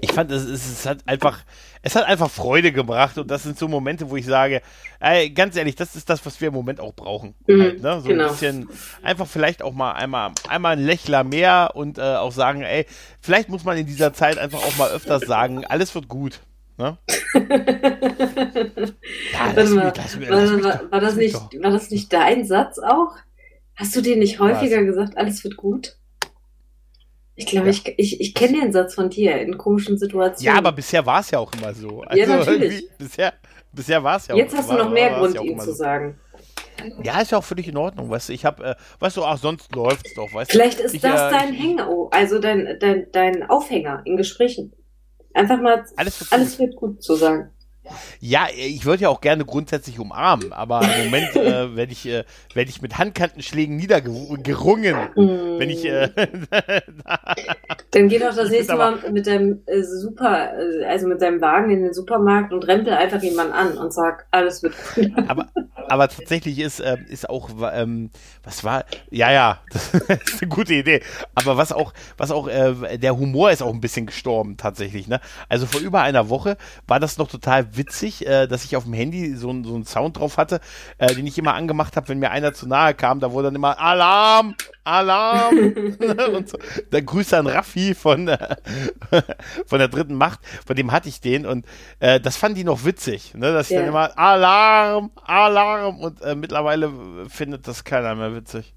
ich fand, es, es, es hat einfach es hat einfach Freude gebracht und das sind so Momente, wo ich sage, ey, ganz ehrlich, das ist das, was wir im Moment auch brauchen. Mhm, halt, ne? So genau. ein bisschen, einfach vielleicht auch mal einmal, einmal ein Lächler mehr und äh, auch sagen, ey, vielleicht muss man in dieser Zeit einfach auch mal öfters sagen, alles wird gut. Ne? [laughs] ja, lass mich, lass mich, lass mich war, war, das nicht, war das nicht dein Satz auch? Hast du dir nicht häufiger was? gesagt, alles wird gut? Ich glaube, ja. ich, ich, ich kenne den Satz von dir in komischen Situationen. Ja, aber bisher war es ja auch immer so. Also ja, natürlich. Bisher, bisher war es ja Jetzt auch Jetzt hast du noch mehr Grund, ja ihm zu so. sagen. Ja, ist ja auch völlig in Ordnung, weißt du. Ich habe, äh, weißt du, ach, sonst läuft's doch, weißt Vielleicht du. ist ich, das äh, dein Hänger, also dein, dein, dein Aufhänger in Gesprächen. Einfach mal alles wird, alles wird gut zu sagen. Ja, ich würde ja auch gerne grundsätzlich umarmen, aber im Moment äh, [laughs] werde ich, äh, werd ich mit Handkantenschlägen niedergerungen. Mm. Wenn ich. Äh, [laughs] Dann geh doch das nächste Mal mit deinem äh, Super, äh, also mit deinem Wagen in den Supermarkt und rempel einfach jemanden an und sag, alles wird gut. Aber, aber tatsächlich ist, äh, ist auch, ähm, was war, ja, ja, [laughs] das ist eine gute Idee. Aber was auch, was auch, äh, der Humor ist auch ein bisschen gestorben tatsächlich. Ne? Also vor über einer Woche war das noch total witzig, äh, dass ich auf dem Handy so, so einen Sound drauf hatte, äh, den ich immer angemacht habe, wenn mir einer zu nahe kam. Da wurde dann immer Alarm, Alarm. [laughs] und so. Dann Grüße an Raffi von, äh, [laughs] von der dritten Macht. Von dem hatte ich den und äh, das fanden die noch witzig, ne? dass ich yeah. dann immer Alarm, Alarm und äh, mittlerweile findet das keiner mehr witzig.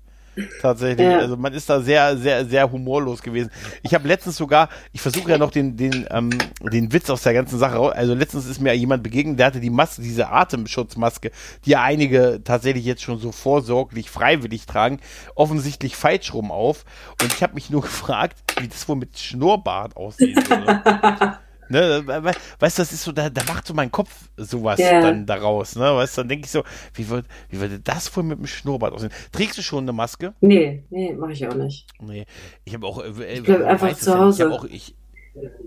Tatsächlich. Ja. Also man ist da sehr, sehr, sehr humorlos gewesen. Ich habe letztens sogar, ich versuche ja noch den, den, ähm, den Witz aus der ganzen Sache raus. Also letztens ist mir jemand begegnet, der hatte die Maske, diese Atemschutzmaske, die ja einige tatsächlich jetzt schon so vorsorglich freiwillig tragen, offensichtlich falsch rum auf. Und ich habe mich nur [laughs] gefragt, wie das wohl mit Schnurrbart aussehen würde. [laughs] Ne, weißt du, das ist so, da, da macht so mein Kopf sowas yeah. dann daraus, ne? Weißt du, dann denke ich so, wie würde, wie würde das wohl mit dem Schnurrbart aussehen? Trägst du schon eine Maske? Nee, nee, mache ich auch nicht. Nee. Ich habe auch, äh, ich bleib einfach zu Hause. Ich habe auch, ich,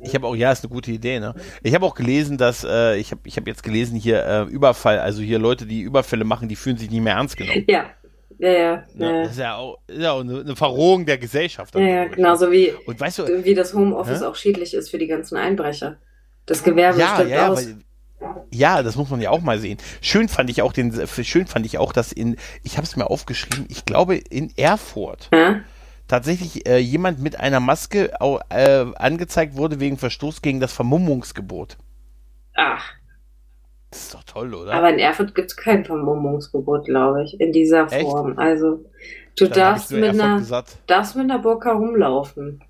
ich habe auch, ja, ist eine gute Idee, ne? Ich habe auch gelesen, dass, äh, ich habe ich hab jetzt gelesen hier, äh, Überfall, also hier Leute, die Überfälle machen, die fühlen sich nicht mehr ernst genommen. Ja, ja, ja. ja. Das ist ja auch, ist ja auch eine, Verrohung der Gesellschaft. Ja, ja genauso wie, und weißt du, wie das Homeoffice hä? auch schädlich ist für die ganzen Einbrecher. Das Gewerbe ja, stirbt ja, aus. Weil, ja, das muss man ja auch mal sehen. Schön fand ich auch den, schön fand ich auch, dass in, ich habe es mir aufgeschrieben, ich glaube in Erfurt. Ja? tatsächlich äh, jemand mit einer Maske äh, angezeigt wurde wegen Verstoß gegen das Vermummungsgebot. Ach. Das ist doch toll, oder? Aber in Erfurt gibt es kein Vermummungsgebot, glaube ich, in dieser Echt? Form. Also du darfst mit, einer, darfst mit einer Burka rumlaufen.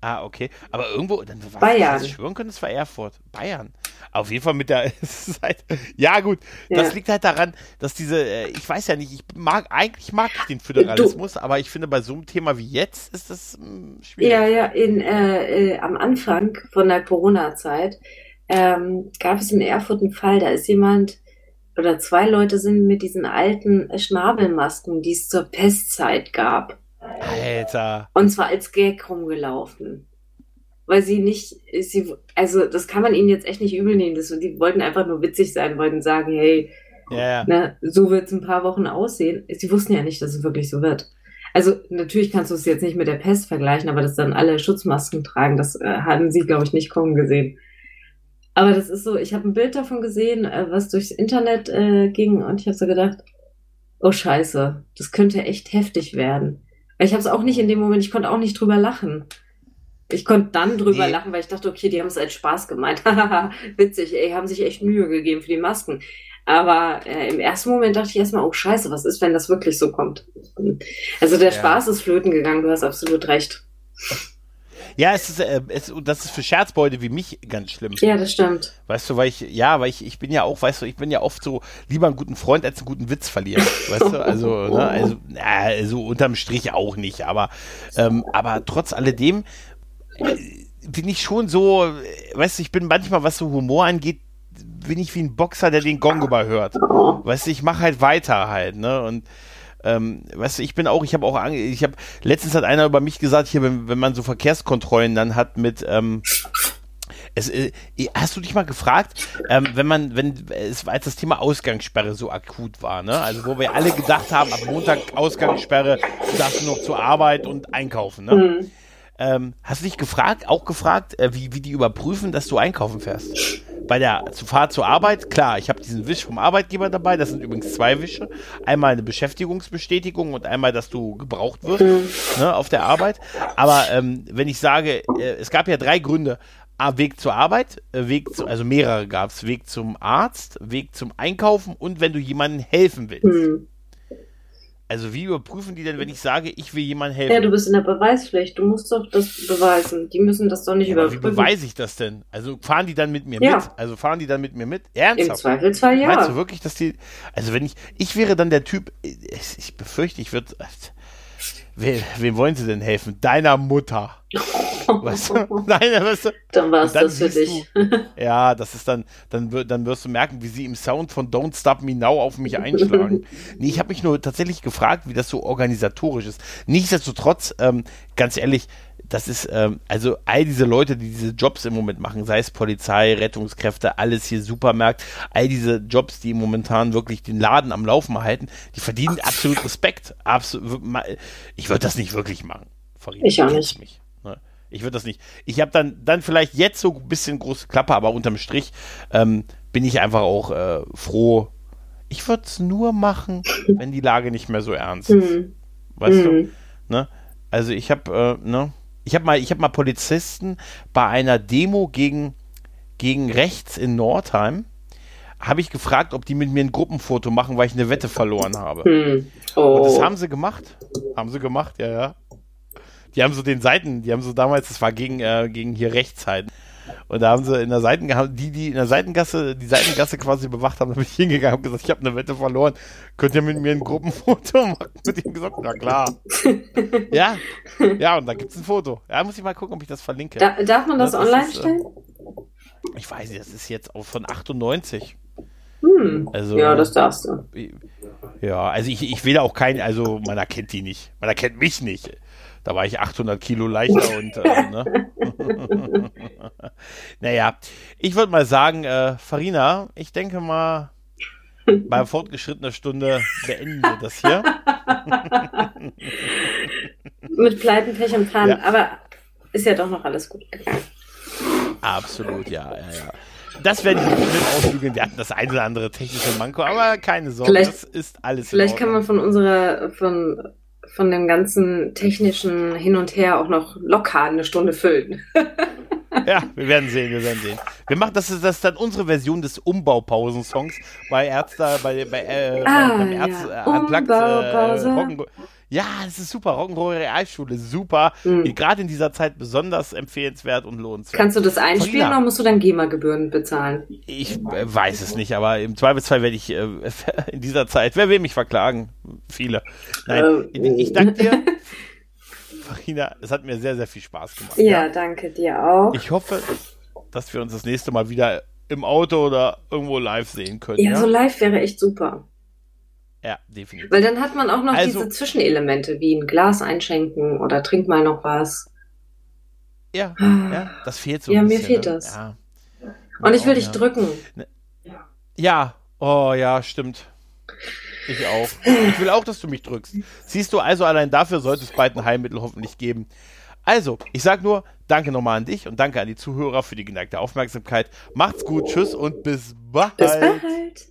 Ah, okay. Aber irgendwo, dann was Bayern. Ich schwören können, es war Erfurt. Bayern. Auf jeden Fall mit der [laughs] halt, Ja, gut. Ja. Das liegt halt daran, dass diese, äh, ich weiß ja nicht, ich mag, eigentlich mag ich den Föderalismus, du. aber ich finde, bei so einem Thema wie jetzt ist das hm, schwierig. Ja, ja, in, äh, äh, am Anfang von der Corona-Zeit ähm, gab es in Erfurt einen Fall, da ist jemand oder zwei Leute sind mit diesen alten Schnabelmasken, die es zur Pestzeit gab. Alter. Und zwar als Gag rumgelaufen. Weil sie nicht, sie, also das kann man ihnen jetzt echt nicht übel nehmen. Das, die wollten einfach nur witzig sein, wollten sagen, hey, ja. ne, so wird es ein paar Wochen aussehen. Sie wussten ja nicht, dass es wirklich so wird. Also natürlich kannst du es jetzt nicht mit der Pest vergleichen, aber dass dann alle Schutzmasken tragen, das äh, haben sie, glaube ich, nicht kommen gesehen. Aber das ist so, ich habe ein Bild davon gesehen, äh, was durchs Internet äh, ging und ich habe so gedacht, oh scheiße, das könnte echt heftig werden. Weil ich habe es auch nicht in dem Moment, ich konnte auch nicht drüber lachen. Ich konnte dann drüber Nee. lachen, weil ich dachte, okay, die haben es als Spaß gemeint. [laughs] Witzig, ey, haben sich echt Mühe gegeben für die Masken. Aber äh, im ersten Moment dachte ich erstmal, oh scheiße, was ist, wenn das wirklich so kommt? Also der Ja. Spaß ist flöten gegangen, du hast absolut recht. Ja, es ist, äh, es, und das ist für Scherzbeute wie mich ganz schlimm. Ja, das stimmt. Weißt du, weil ich, ja, weil ich, ich bin ja auch, weißt du, ich bin ja oft so lieber einen guten Freund als einen guten Witz verlieren. [laughs] Weißt du, also, ne, also, na, also unterm Strich auch nicht, aber, ähm, aber trotz alledem äh, bin ich schon so, weißt du, ich bin manchmal, was so Humor angeht, bin ich wie ein Boxer, der den Gong überhört. Weißt du, ich mache halt weiter halt, ne? Und ähm, weißt du, ich bin auch, ich habe auch, ich habe, letztens hat einer über mich gesagt, hier, wenn, wenn man so Verkehrskontrollen dann hat mit, ähm, es, äh, hast du dich mal gefragt, ähm, wenn man, wenn es als das Thema Ausgangssperre so akut war, ne? Also wo wir alle gedacht haben, ab Montag Ausgangssperre, du darfst nur noch zur Arbeit und einkaufen, ne? Hm. Ähm, hast du dich gefragt, auch gefragt, äh, wie, wie die überprüfen, dass du einkaufen fährst? Bei der Fahrt zur Arbeit, klar, ich habe diesen Wisch vom Arbeitgeber dabei, das sind übrigens zwei Wische. Einmal eine Beschäftigungsbestätigung und einmal, dass du gebraucht wirst ne, auf der Arbeit. Aber ähm, wenn ich sage, äh, es gab ja drei Gründe. Weg zur Arbeit, äh, Weg zu, also mehrere gab es, Weg zum Arzt, Weg zum Einkaufen und wenn du jemandem helfen willst. Hm. Also wie überprüfen die denn, wenn ich sage, ich will jemandem helfen? Ja, du bist in der Beweispflicht. Du musst doch das beweisen. Die müssen das doch nicht Ja, aber wie überprüfen. beweise ich das denn? Also fahren die dann mit mir Ja. mit? Also fahren die dann mit mir mit? Im Ernsthaft? Zweifelsfall Meinst du ja. wirklich, dass die. Also wenn ich. Ich wäre dann der Typ. Ich, ich befürchte, ich würde. We, wem wollen sie denn helfen? Deiner Mutter. [laughs] Weißt du? Nein, weißt du? Dann war es das für dich. [laughs] Ja, das ist dann, dann, dann wirst du merken, wie sie im Sound von Don't Stop Me Now auf mich einschlagen. [laughs] nee, ich habe mich nur tatsächlich gefragt, wie das so organisatorisch ist. Nichtsdestotrotz, ähm, ganz ehrlich, das ist, ähm, also all diese Leute, die diese Jobs im Moment machen, sei es Polizei, Rettungskräfte, alles hier Supermärkte, all diese Jobs, die momentan wirklich den Laden am Laufen halten, die verdienen absolut Respekt. Absolut, ich würde das nicht wirklich machen. Farina, Ich auch nicht. Mich, ne? Ich würde das nicht. Ich habe dann, dann vielleicht jetzt so ein bisschen große Klappe, aber unterm Strich ähm, bin ich einfach auch äh, froh. Ich würde es nur machen, wenn die Lage nicht mehr so ernst ist. Hm. Weißt du? Hm. Ne? Also ich habe, äh, ne? Ich habe mal, ich habe mal Polizisten bei einer Demo gegen, gegen rechts in Nordheim, habe ich gefragt, ob die mit mir ein Gruppenfoto machen, weil ich eine Wette verloren habe. Hm. Und Oh. das haben sie gemacht. Haben sie gemacht, ja, ja. Die haben so den Seiten, die haben so damals, das war gegen, äh, gegen hier rechts halt. Und da haben sie in der Seiten, die, die in der Seitengasse, die Seitengasse quasi bewacht haben, da bin ich hingegangen und gesagt, ich habe eine Wette verloren. Könnt ihr mit mir ein Gruppenfoto [laughs] machen? Mit ihm gesagt, na klar. [laughs] ja, ja, und da gibt's ein Foto. Ja, muss ich mal gucken, ob ich das verlinke. Da, darf man das, Das ist, online äh, stellen? Ich weiß nicht, das ist jetzt auch von 98. Hm. Also, ja, das darfst du. Ja, also ich, ich will auch keinen, also man erkennt die nicht. Man erkennt mich nicht. Da war ich 800 Kilo leichter und, äh, [laughs] ne? [laughs] naja, ich würde mal sagen, äh, Farina, ich denke mal, bei fortgeschrittener Stunde beenden wir das hier. [laughs] Mit Pleiten, Pech und Pannen. Ja. Aber ist ja doch noch alles gut gegangen. Absolut, ja, ja, ja. Das werde ich mit ausbügeln. Wir hatten das eine oder andere technische Manko, aber keine Sorge, Vielleicht- das ist alles in Vielleicht kann man von unserer, von, von dem ganzen technischen Hin und Her auch noch locker eine Stunde füllen. [laughs] Ja, wir werden sehen, wir werden sehen. Wir machen das, ist das ist dann unsere Version des Umbaupausen-Songs bei Ärzte, bei, bei, äh, Ah, bei, beim ja. Ärzte, äh, Unplugged, Umbaupause. Rock'n'Roll- ja, das ist super. Rock'n'Roll Realschule, super. Hm. Gerade in dieser Zeit besonders empfehlenswert und lohnenswert. Kannst du das einspielen Farina. oder musst du dann GEMA-Gebühren bezahlen? Ich äh, weiß es nicht, aber im Zweifelsfall werde ich äh, [laughs] in dieser Zeit, wer will mich verklagen? Viele. Nein, Ähm, ich danke dir. [laughs] Farina, es hat mir sehr, sehr viel Spaß gemacht. Ja, danke dir auch. Ich hoffe, dass wir uns das nächste Mal wieder im Auto oder irgendwo live sehen können. Ja, ja? so live wäre echt super. Ja, definitiv. Weil dann hat man auch noch also, diese Zwischenelemente, wie ein Glas einschenken oder trink mal noch was. Ja, ah. ja das fehlt so. Ja, ein bisschen, mir fehlt ne? das. Ja. Und ich will dich drücken. Ne. Ja, oh ja, stimmt. Ich auch. Ich will auch, dass du mich drückst. Siehst du, also allein dafür sollte es bald ein Heilmittel hoffentlich geben. Also, ich sag nur, danke nochmal an dich und danke an die Zuhörer für die geneigte Aufmerksamkeit. Macht's gut, tschüss und bis bald. Bis bald.